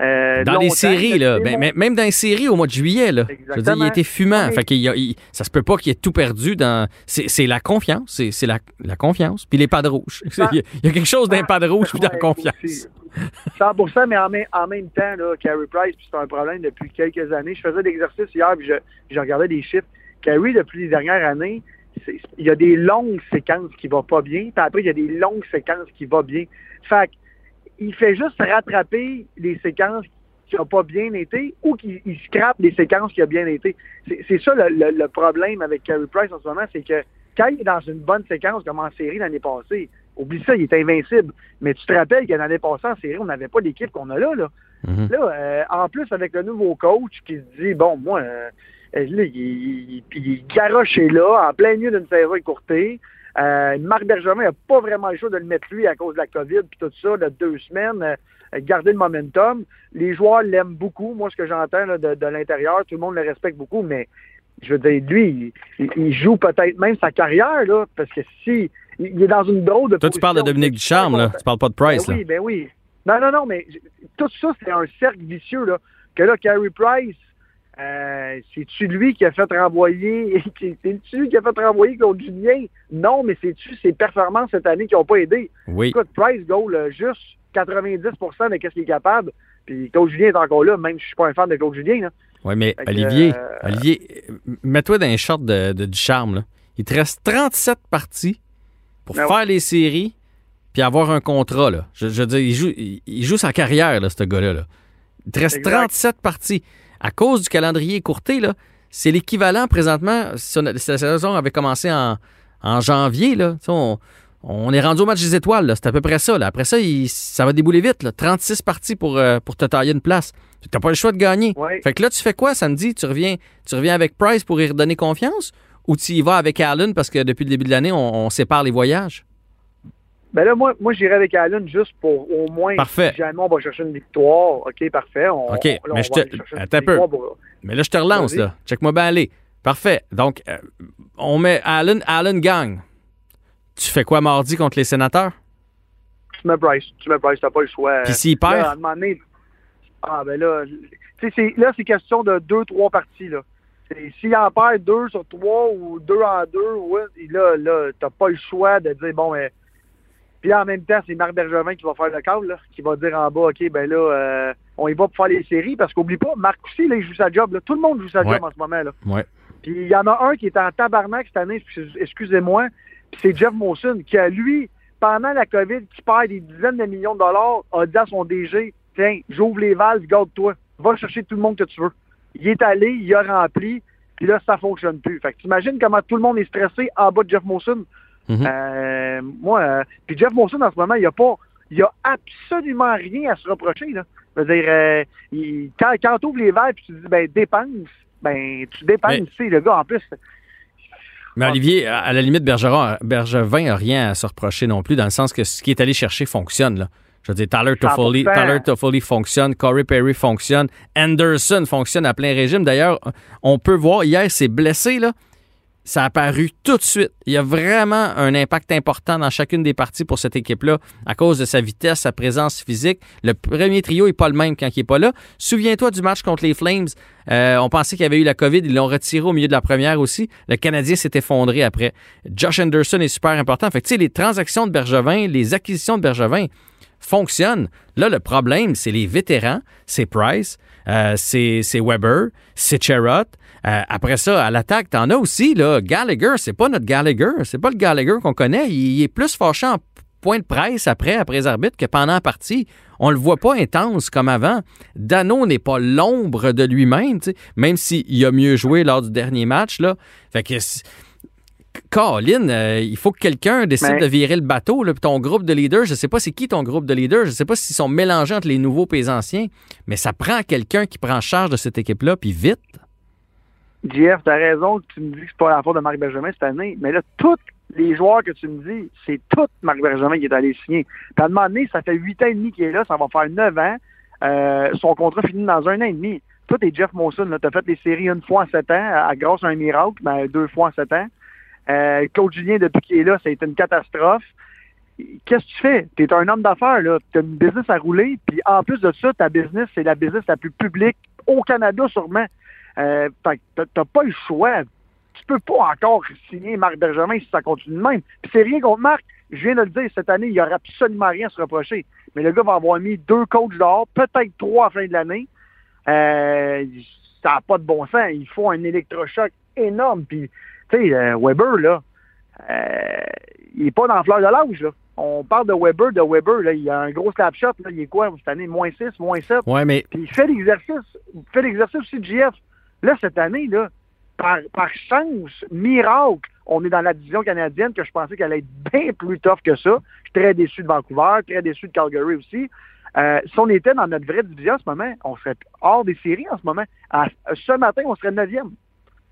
euh, dans les séries, là, ben, même dans les séries au mois de juillet, là, je veux dire, il était fumant. Fait qu'il il, ça se peut pas qu'il ait tout perdu dans. C'est la confiance, c'est la, la, confiance. Puis les pas de rouge. <laughs> Il y, a quelque chose d'un pas de rouge puis dans la confiance. 100 mais en, en, même temps, là, Carey Price, c'est un problème depuis quelques années. Je faisais l'exercice hier, puis je, je, regardais des chiffres. Carey, depuis les dernières années, il y a des longues séquences qui vont pas bien, puis après, il y a des longues séquences qui vont bien. Fait il fait juste rattraper les séquences qui n'ont pas bien été ou qu'il scrape les séquences qui ont bien été. C'est ça le, problème avec Carey Price en ce moment, c'est que quand il est dans une bonne séquence comme en série l'année passée, oublie ça, il est invincible. Mais tu te rappelles que l'année passée en série, on n'avait pas l'équipe qu'on a là. Là, Mhm. là euh, en plus, avec le nouveau coach qui se dit, bon, moi, euh, là, il, il, il, il garoche est là, en plein milieu d'une saison écourtée. Euh, Marc Bergevin n'a pas vraiment le choix de le mettre lui à cause de la COVID puis tout ça, de deux semaines, euh, garder le momentum. Les joueurs l'aiment beaucoup. Moi, ce que j'entends de, de l'intérieur, tout le monde le respecte beaucoup, mais je veux dire, lui, il, il joue peut-être même sa carrière, là, parce que si il est dans une drôle de Toi, tu parles de Dominique Ducharme, là. Tu parles pas de Price, ben là. oui, ben oui. Non, non, non, mais tout ça, c'est un cercle vicieux, là. Que là, Carey Price, euh, c'est-tu lui qui a fait renvoyer, <laughs> c'est-tu lui qui a fait renvoyer Claude Julien? Non, mais c'est-tu ses performances cette année qui n'ont pas aidé? Oui. Écoute, Price goal euh, juste 90% de ce qu'il est capable. Puis Claude Julien est encore là, même si je suis pas un fan de Claude Julien, là. Oui, mais Fait Olivier, euh, Olivier, mets-toi dans les shorts de, de Ducharme, là. Il te reste 37 parties pour ouais. faire les séries puis avoir un contrat, là. Je, je veux dire, il joue, il, il joue sa carrière, là, ce gars-là. là. Il te reste Exact. 37 parties. À cause du calendrier écourté, là, c'est l'équivalent présentement. Si, on a- si la saison avait commencé en, en janvier, là, on, on est rendu au match des étoiles. C'est à peu près ça. là. Après ça, il- ça va débouler vite. Là. 36 parties pour, euh, pour te tailler une place. Tu n'as pas le choix de gagner. Ouais. Fait que là, tu fais quoi samedi? Tu reviens, tu reviens avec Price pour y redonner confiance? Ou tu y vas avec Allen parce que depuis le début de l'année, on, on sépare les voyages? Ben là, moi, moi j'irai avec Allen juste pour au moins, Parfait. si jamais on va chercher une victoire, OK, parfait. On, OK, on- mais je va te- attends un peu. pour- Mais là, je te relance, là. Check-moi bien aller. Parfait. Donc, euh, on met Allen, Allen gagne. Tu fais quoi mardi contre les sénateurs? tu mets Bryce, tu mets Bryce, t'as pas le choix. Puis s'il Là, perd? à un moment donné, ah ben là, là, c'est question de deux, trois parties, là. S'il en perd deux sur trois ou deux en deux, ouais, là, là, t'as pas le choix de dire, bon, euh, puis en même temps, c'est Marc Bergevin qui va faire le câble, là, qui va dire en bas, OK, ben là, euh, on y va pour faire les séries, parce qu'oublie pas, Marc aussi, là, il joue sa job, là. Tout le monde joue sa Ouais. job en ce moment, là. Ouais. Puis il y en a un qui est en tabarnak cette année, excusez-moi, puis c'est Jeff Monson, qui a, lui, pendant la COVID, qui perd des dizaines de millions de dollars, a dit à son DG, tiens, j'ouvre les valves, garde-toi, va chercher tout le monde que tu veux. Il est allé, il a rempli, puis là, ça fonctionne plus. Fait que t'imagines comment tout le monde est stressé en bas de Jeff Monson? Mhm. Euh, moi, euh, puis Jeff Monson, en ce moment, il a pas, il a absolument rien à se reprocher, là. Je veux dire, euh, il- quand, quand tu ouvres les valves, puis tu dis, ben, dépense, ben, tu dépenses, tu sais, le gars, en plus, Mais Olivier, à la limite, Bergeron, Bergevin n'a rien à se reprocher non plus, dans le sens que ce qu'il est allé chercher fonctionne. Là. Je veux dire, Tyler Toffoli, 100%. Tyler Toffoli fonctionne, Corey Perry fonctionne, Anderson fonctionne à plein régime. D'ailleurs, on peut voir, hier, c'est blessé, là. Ça a apparu tout de suite. Il y a vraiment un impact important dans chacune des parties pour cette équipe-là à cause de sa vitesse, sa présence physique. Le premier trio n'est pas le même quand il n'est pas là. Souviens-toi du match contre les Flames. Euh, on pensait qu'il y avait eu la COVID. Ils l'ont retiré au milieu de la première aussi. Le Canadien s'est effondré après. Josh Anderson est super important. Fait que, tu sais, les transactions de Bergevin, les acquisitions de Bergevin fonctionnent. Là, le problème, c'est les vétérans. C'est Price, euh, c'est Weber, c'est Cherrott. Euh, après ça, à l'attaque, t'en as aussi, là, Gallagher, c'est pas notre Gallagher, c'est pas le Gallagher qu'on connaît. Il, est plus fâché en point de presse après, après les arbitres, que pendant la partie. On le voit pas intense comme avant. Dano n'est pas l'ombre de lui-même, même s'il a mieux joué lors du dernier match, là. Fait que... Colin, euh, il faut que quelqu'un décide de virer le bateau. Là, ton groupe de leaders, je sais pas c'est qui ton groupe de leaders, je sais pas s'ils sont mélangés entre les nouveaux et les anciens, mais ça prend quelqu'un qui prend charge de cette équipe-là, puis vite. JF, t'as raison que tu me dis que c'est pas la faute de Marc Bergevin cette année, mais là, tous les joueurs que tu me dis, c'est tout Marc Bergevin qui est allé signer. Puis à un moment donné, ça fait huit ans et demi qu'il est là, ça va faire neuf ans. Euh, son contrat finit dans un an et demi. Toi, t'es Jeff Monson, tu as fait les séries une fois en sept ans, à, grâce à un miracle, ben, deux fois en sept ans. Euh, Claude Julien, depuis qu'il est là, ça a été une catastrophe. Qu'est-ce que tu fais? Tu es un homme d'affaires, là. Tu as une business à rouler, puis en plus de ça, ta business, c'est la business la plus publique au Canada, sûrement. Euh, t'as pas le choix. Tu peux pas encore signer Marc Bergevin si ça continue de même. Puis c'est rien contre Marc. Je viens de le dire, cette année, il n'y aura absolument rien à se reprocher. Mais le gars va avoir mis deux coachs dehors, peut-être trois à la fin de l'année. Euh, ça n'a pas de bon sens. Il faut un électrochoc énorme. Puis, tu sais, euh, Weber, là, euh, il n'est pas dans la fleur de l'âge, là. On parle de Weber, de Weber, là, il y a un gros slap shot, là, il est quoi cette année? Moins 6, moins 7. Ouais, mais Puis il fait l'exercice, il fait l'exercice aussi de JF. Là, cette année, là, par, par chance, miracle, on est dans la division canadienne que je pensais qu'elle allait être bien plus tough que ça. Je suis très déçu de Vancouver, très déçu de Calgary aussi. Euh, si on était dans notre vraie division en ce moment, on serait hors des séries en ce moment. ce matin, on serait neuvième.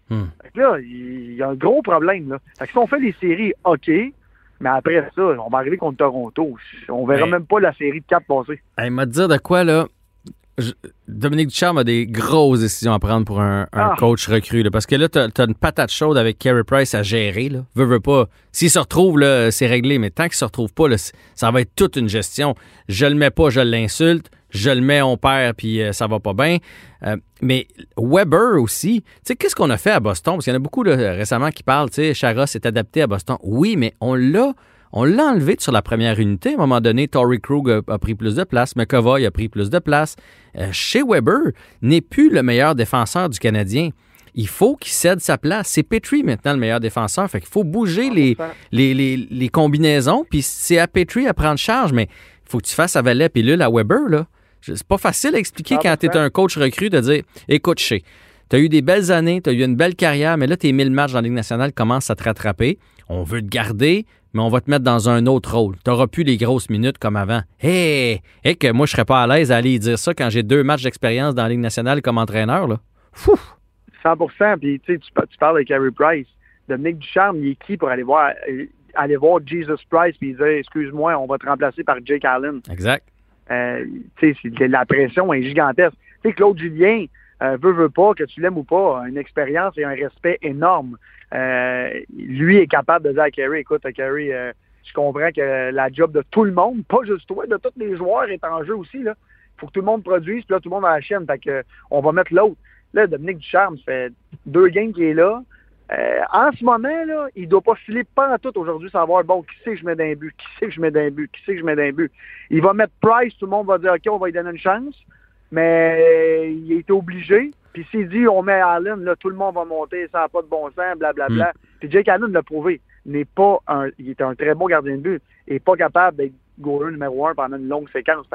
Hmm. Là, il y a un gros problème. Là. Fait que si on fait les séries, OK, mais après ça, on va arriver contre Toronto. On verra même pas la série de quatre passer. Il m'a dire de quoi, là? Dominique Ducharme a des grosses décisions à prendre pour un, ah. coach recru. parce que là, tu as, une patate chaude avec Carey Price à gérer. Là. Veux, veux pas. S'il se retrouve, là, c'est réglé. Mais tant qu'il se retrouve pas, là, ça va être toute une gestion. Je le mets pas, je l'insulte. Je le mets, on perd, puis euh, ça va pas bien. Euh, mais Weber aussi, tu sais, qu'est-ce qu'on a fait à Boston? Parce qu'il y en a beaucoup récemment qui parlent, tu sais, Chara s'est adapté à Boston. Oui, mais on l'a on l'a enlevé sur la première unité. À un moment donné, Tory Krug a, pris plus de place, McAvoy a pris plus de place. Euh, chez Weber n'est plus le meilleur défenseur du Canadien. Il faut qu'il cède sa place. C'est Petrie maintenant le meilleur défenseur. Fait qu'il faut bouger les, les, combinaisons. Puis c'est à Petrie à prendre charge, mais il faut que tu fasses à Valet pilule à Weber. Là. C'est pas facile à expliquer quand tu es un coach recru de dire écoute, chez, tu as eu des belles années, tu as eu une belle carrière, mais là, tes 1000 matchs dans la Ligue nationale commencent à te rattraper. On veut te garder, mais on va te mettre dans un autre rôle. Tu n'auras plus les grosses minutes comme avant. Hé! Hey, que moi, je serais pas à l'aise à aller dire ça quand j'ai deux matchs d'expérience dans la Ligue nationale comme entraîneur. Là. 100% Puis tu, tu parles de Carey Price. Dominique Ducharme, il est qui pour aller voir, euh, aller voir Jesus Price et dire Excuse-moi, on va te remplacer par Jake Allen? Exact. Euh, la pression est gigantesque. Tu sais, Claude Julien, euh, veut, veut pas, que tu l'aimes ou pas, une expérience et un respect énorme. Euh, lui est capable de dire à Kerry, écoute, Kerry, euh, je comprends que la job de tout le monde, pas juste toi, de tous les joueurs est en jeu aussi. Il faut que tout le monde produise, puis là, tout le monde a la chaîne. Fait que, on va mettre l'autre. Là, Dominique Ducharme, ça fait deux games qu'il est là. Euh, en ce moment, là, il doit pas filer pas tout aujourd'hui savoir, bon, qui c'est que je mets d'un but, qui c'est que je mets d'un but, qui c'est que je mets d'un but. Il va mettre Price, tout le monde va dire, OK, on va lui donner une chance, mais il est obligé. Puis s'il dit on met Allen, là, tout le monde va monter, ça n'a pas de bon sens, blablabla. Bla, bla. Mm. Puis Jake Allen l'a prouvé. N'est pas un, il est un très bon gardien de but et pas capable d'être goaler numéro un pendant une longue séquence.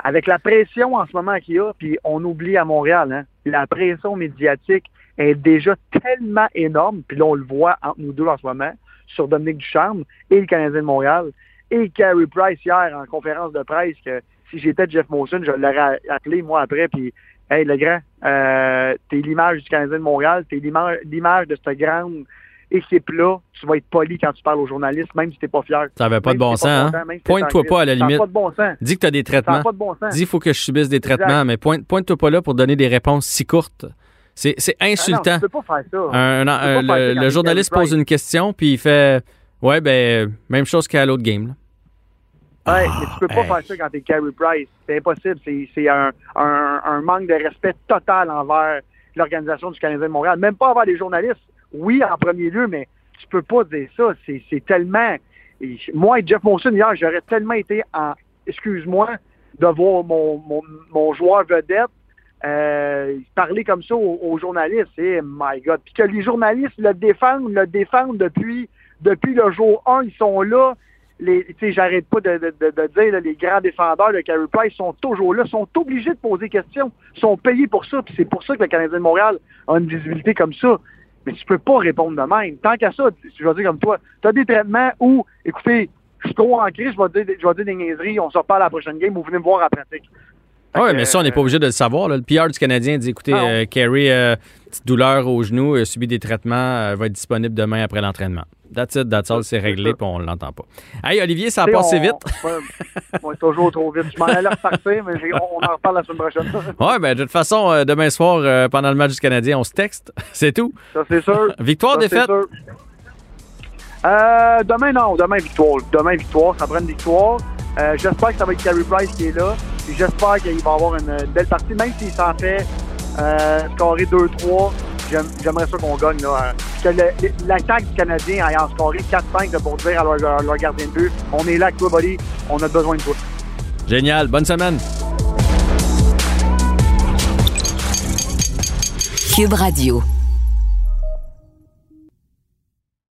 avec la pression en ce moment qu'il y a, puis on oublie à Montréal, hein, la pression médiatique est déjà tellement énorme, puis là on le voit entre nous deux en ce moment, sur Dominique Ducharme et le Canadien de Montréal, et Carey Price hier en conférence de presse, que si j'étais Jeff Molson, je l'aurais appelé moi après, puis Hey, le grand, euh, t'es l'image du Canadien de Montréal, t'es l'image de cette grande équipe-là. Tu vas être poli quand tu parles aux journalistes, même si t'es pas fier. Ça n'avait pas de bon sens, hein? Pointe-toi pas à la limite. Pas de bon sens. Dis que tu as des traitements. Pas de bon sens. Dis qu'il faut que je subisse des traitements, mais pointe, pointe-toi pas là pour donner des réponses si courtes. C'est, ah insultant. tu peux pas faire ça. le, journaliste pose une question, puis il fait Ouais, ben, même chose qu'à l'autre game. Là. Ouais, ah, mais tu peux pas faire ça quand t'es Carey Price. C'est impossible. C'est un, un, manque de respect total envers l'organisation du Canadien de Montréal. Même pas envers les journalistes. Oui, en premier lieu, mais tu peux pas dire ça. C'est tellement... Moi et Jeff Monson, hier, j'aurais tellement été en... Excuse-moi de voir mon, mon, mon joueur vedette euh, parler comme ça aux, journalistes. Et my God. Puis que les journalistes le défendent, le défendent depuis, depuis le jour 1. Ils sont là j'arrête pas de, dire, les grands défendeurs de Carey Price sont toujours là, sont obligés de poser des questions, sont payés pour ça, puis c'est pour ça que le Canadien de Montréal a une visibilité comme ça. Mais tu peux pas répondre de même. Tant qu'à ça, je vais dire comme toi, tu as des traitements où, écoutez, je suis trop en crise, je vais dire, des niaiseries, on sort pas à la prochaine game, vous venez me voir en pratique. Oui, mais ça, on n'est pas obligé de le savoir. Le PR du Canadien dit écoutez, ah euh, Carey, euh, petite douleur au genou, a subi des traitements, euh, va être disponible demain après l'entraînement. That's it, that's all, c'est réglé, puis on l'entend pas. Hey, Olivier, ça a passé vite. On, est toujours trop vite. Je m'en allais repartir, mais on en reparle la semaine prochaine. <laughs> oui, ben, de toute façon, euh, demain soir, euh, pendant le match du Canadien, on se texte. <laughs> C'est tout. Ça, c'est sûr. victoire, ça, défaite? Euh, demain, non. Demain, victoire. Demain, victoire. Ça prend une victoire. Euh, j'espère que ça va être Carey Price qui est là. J'espère qu'il va avoir une, belle partie, même s'il s'en fait euh, scorer 2-3 j'aimerais ça qu'on gagne. Là, que l'attaque du Canadien aille en scorer 4-5 pour dire à leur, gardien de but on est là avec toi, buddy, on a besoin de toi. Génial. Bonne semaine. Cube Radio.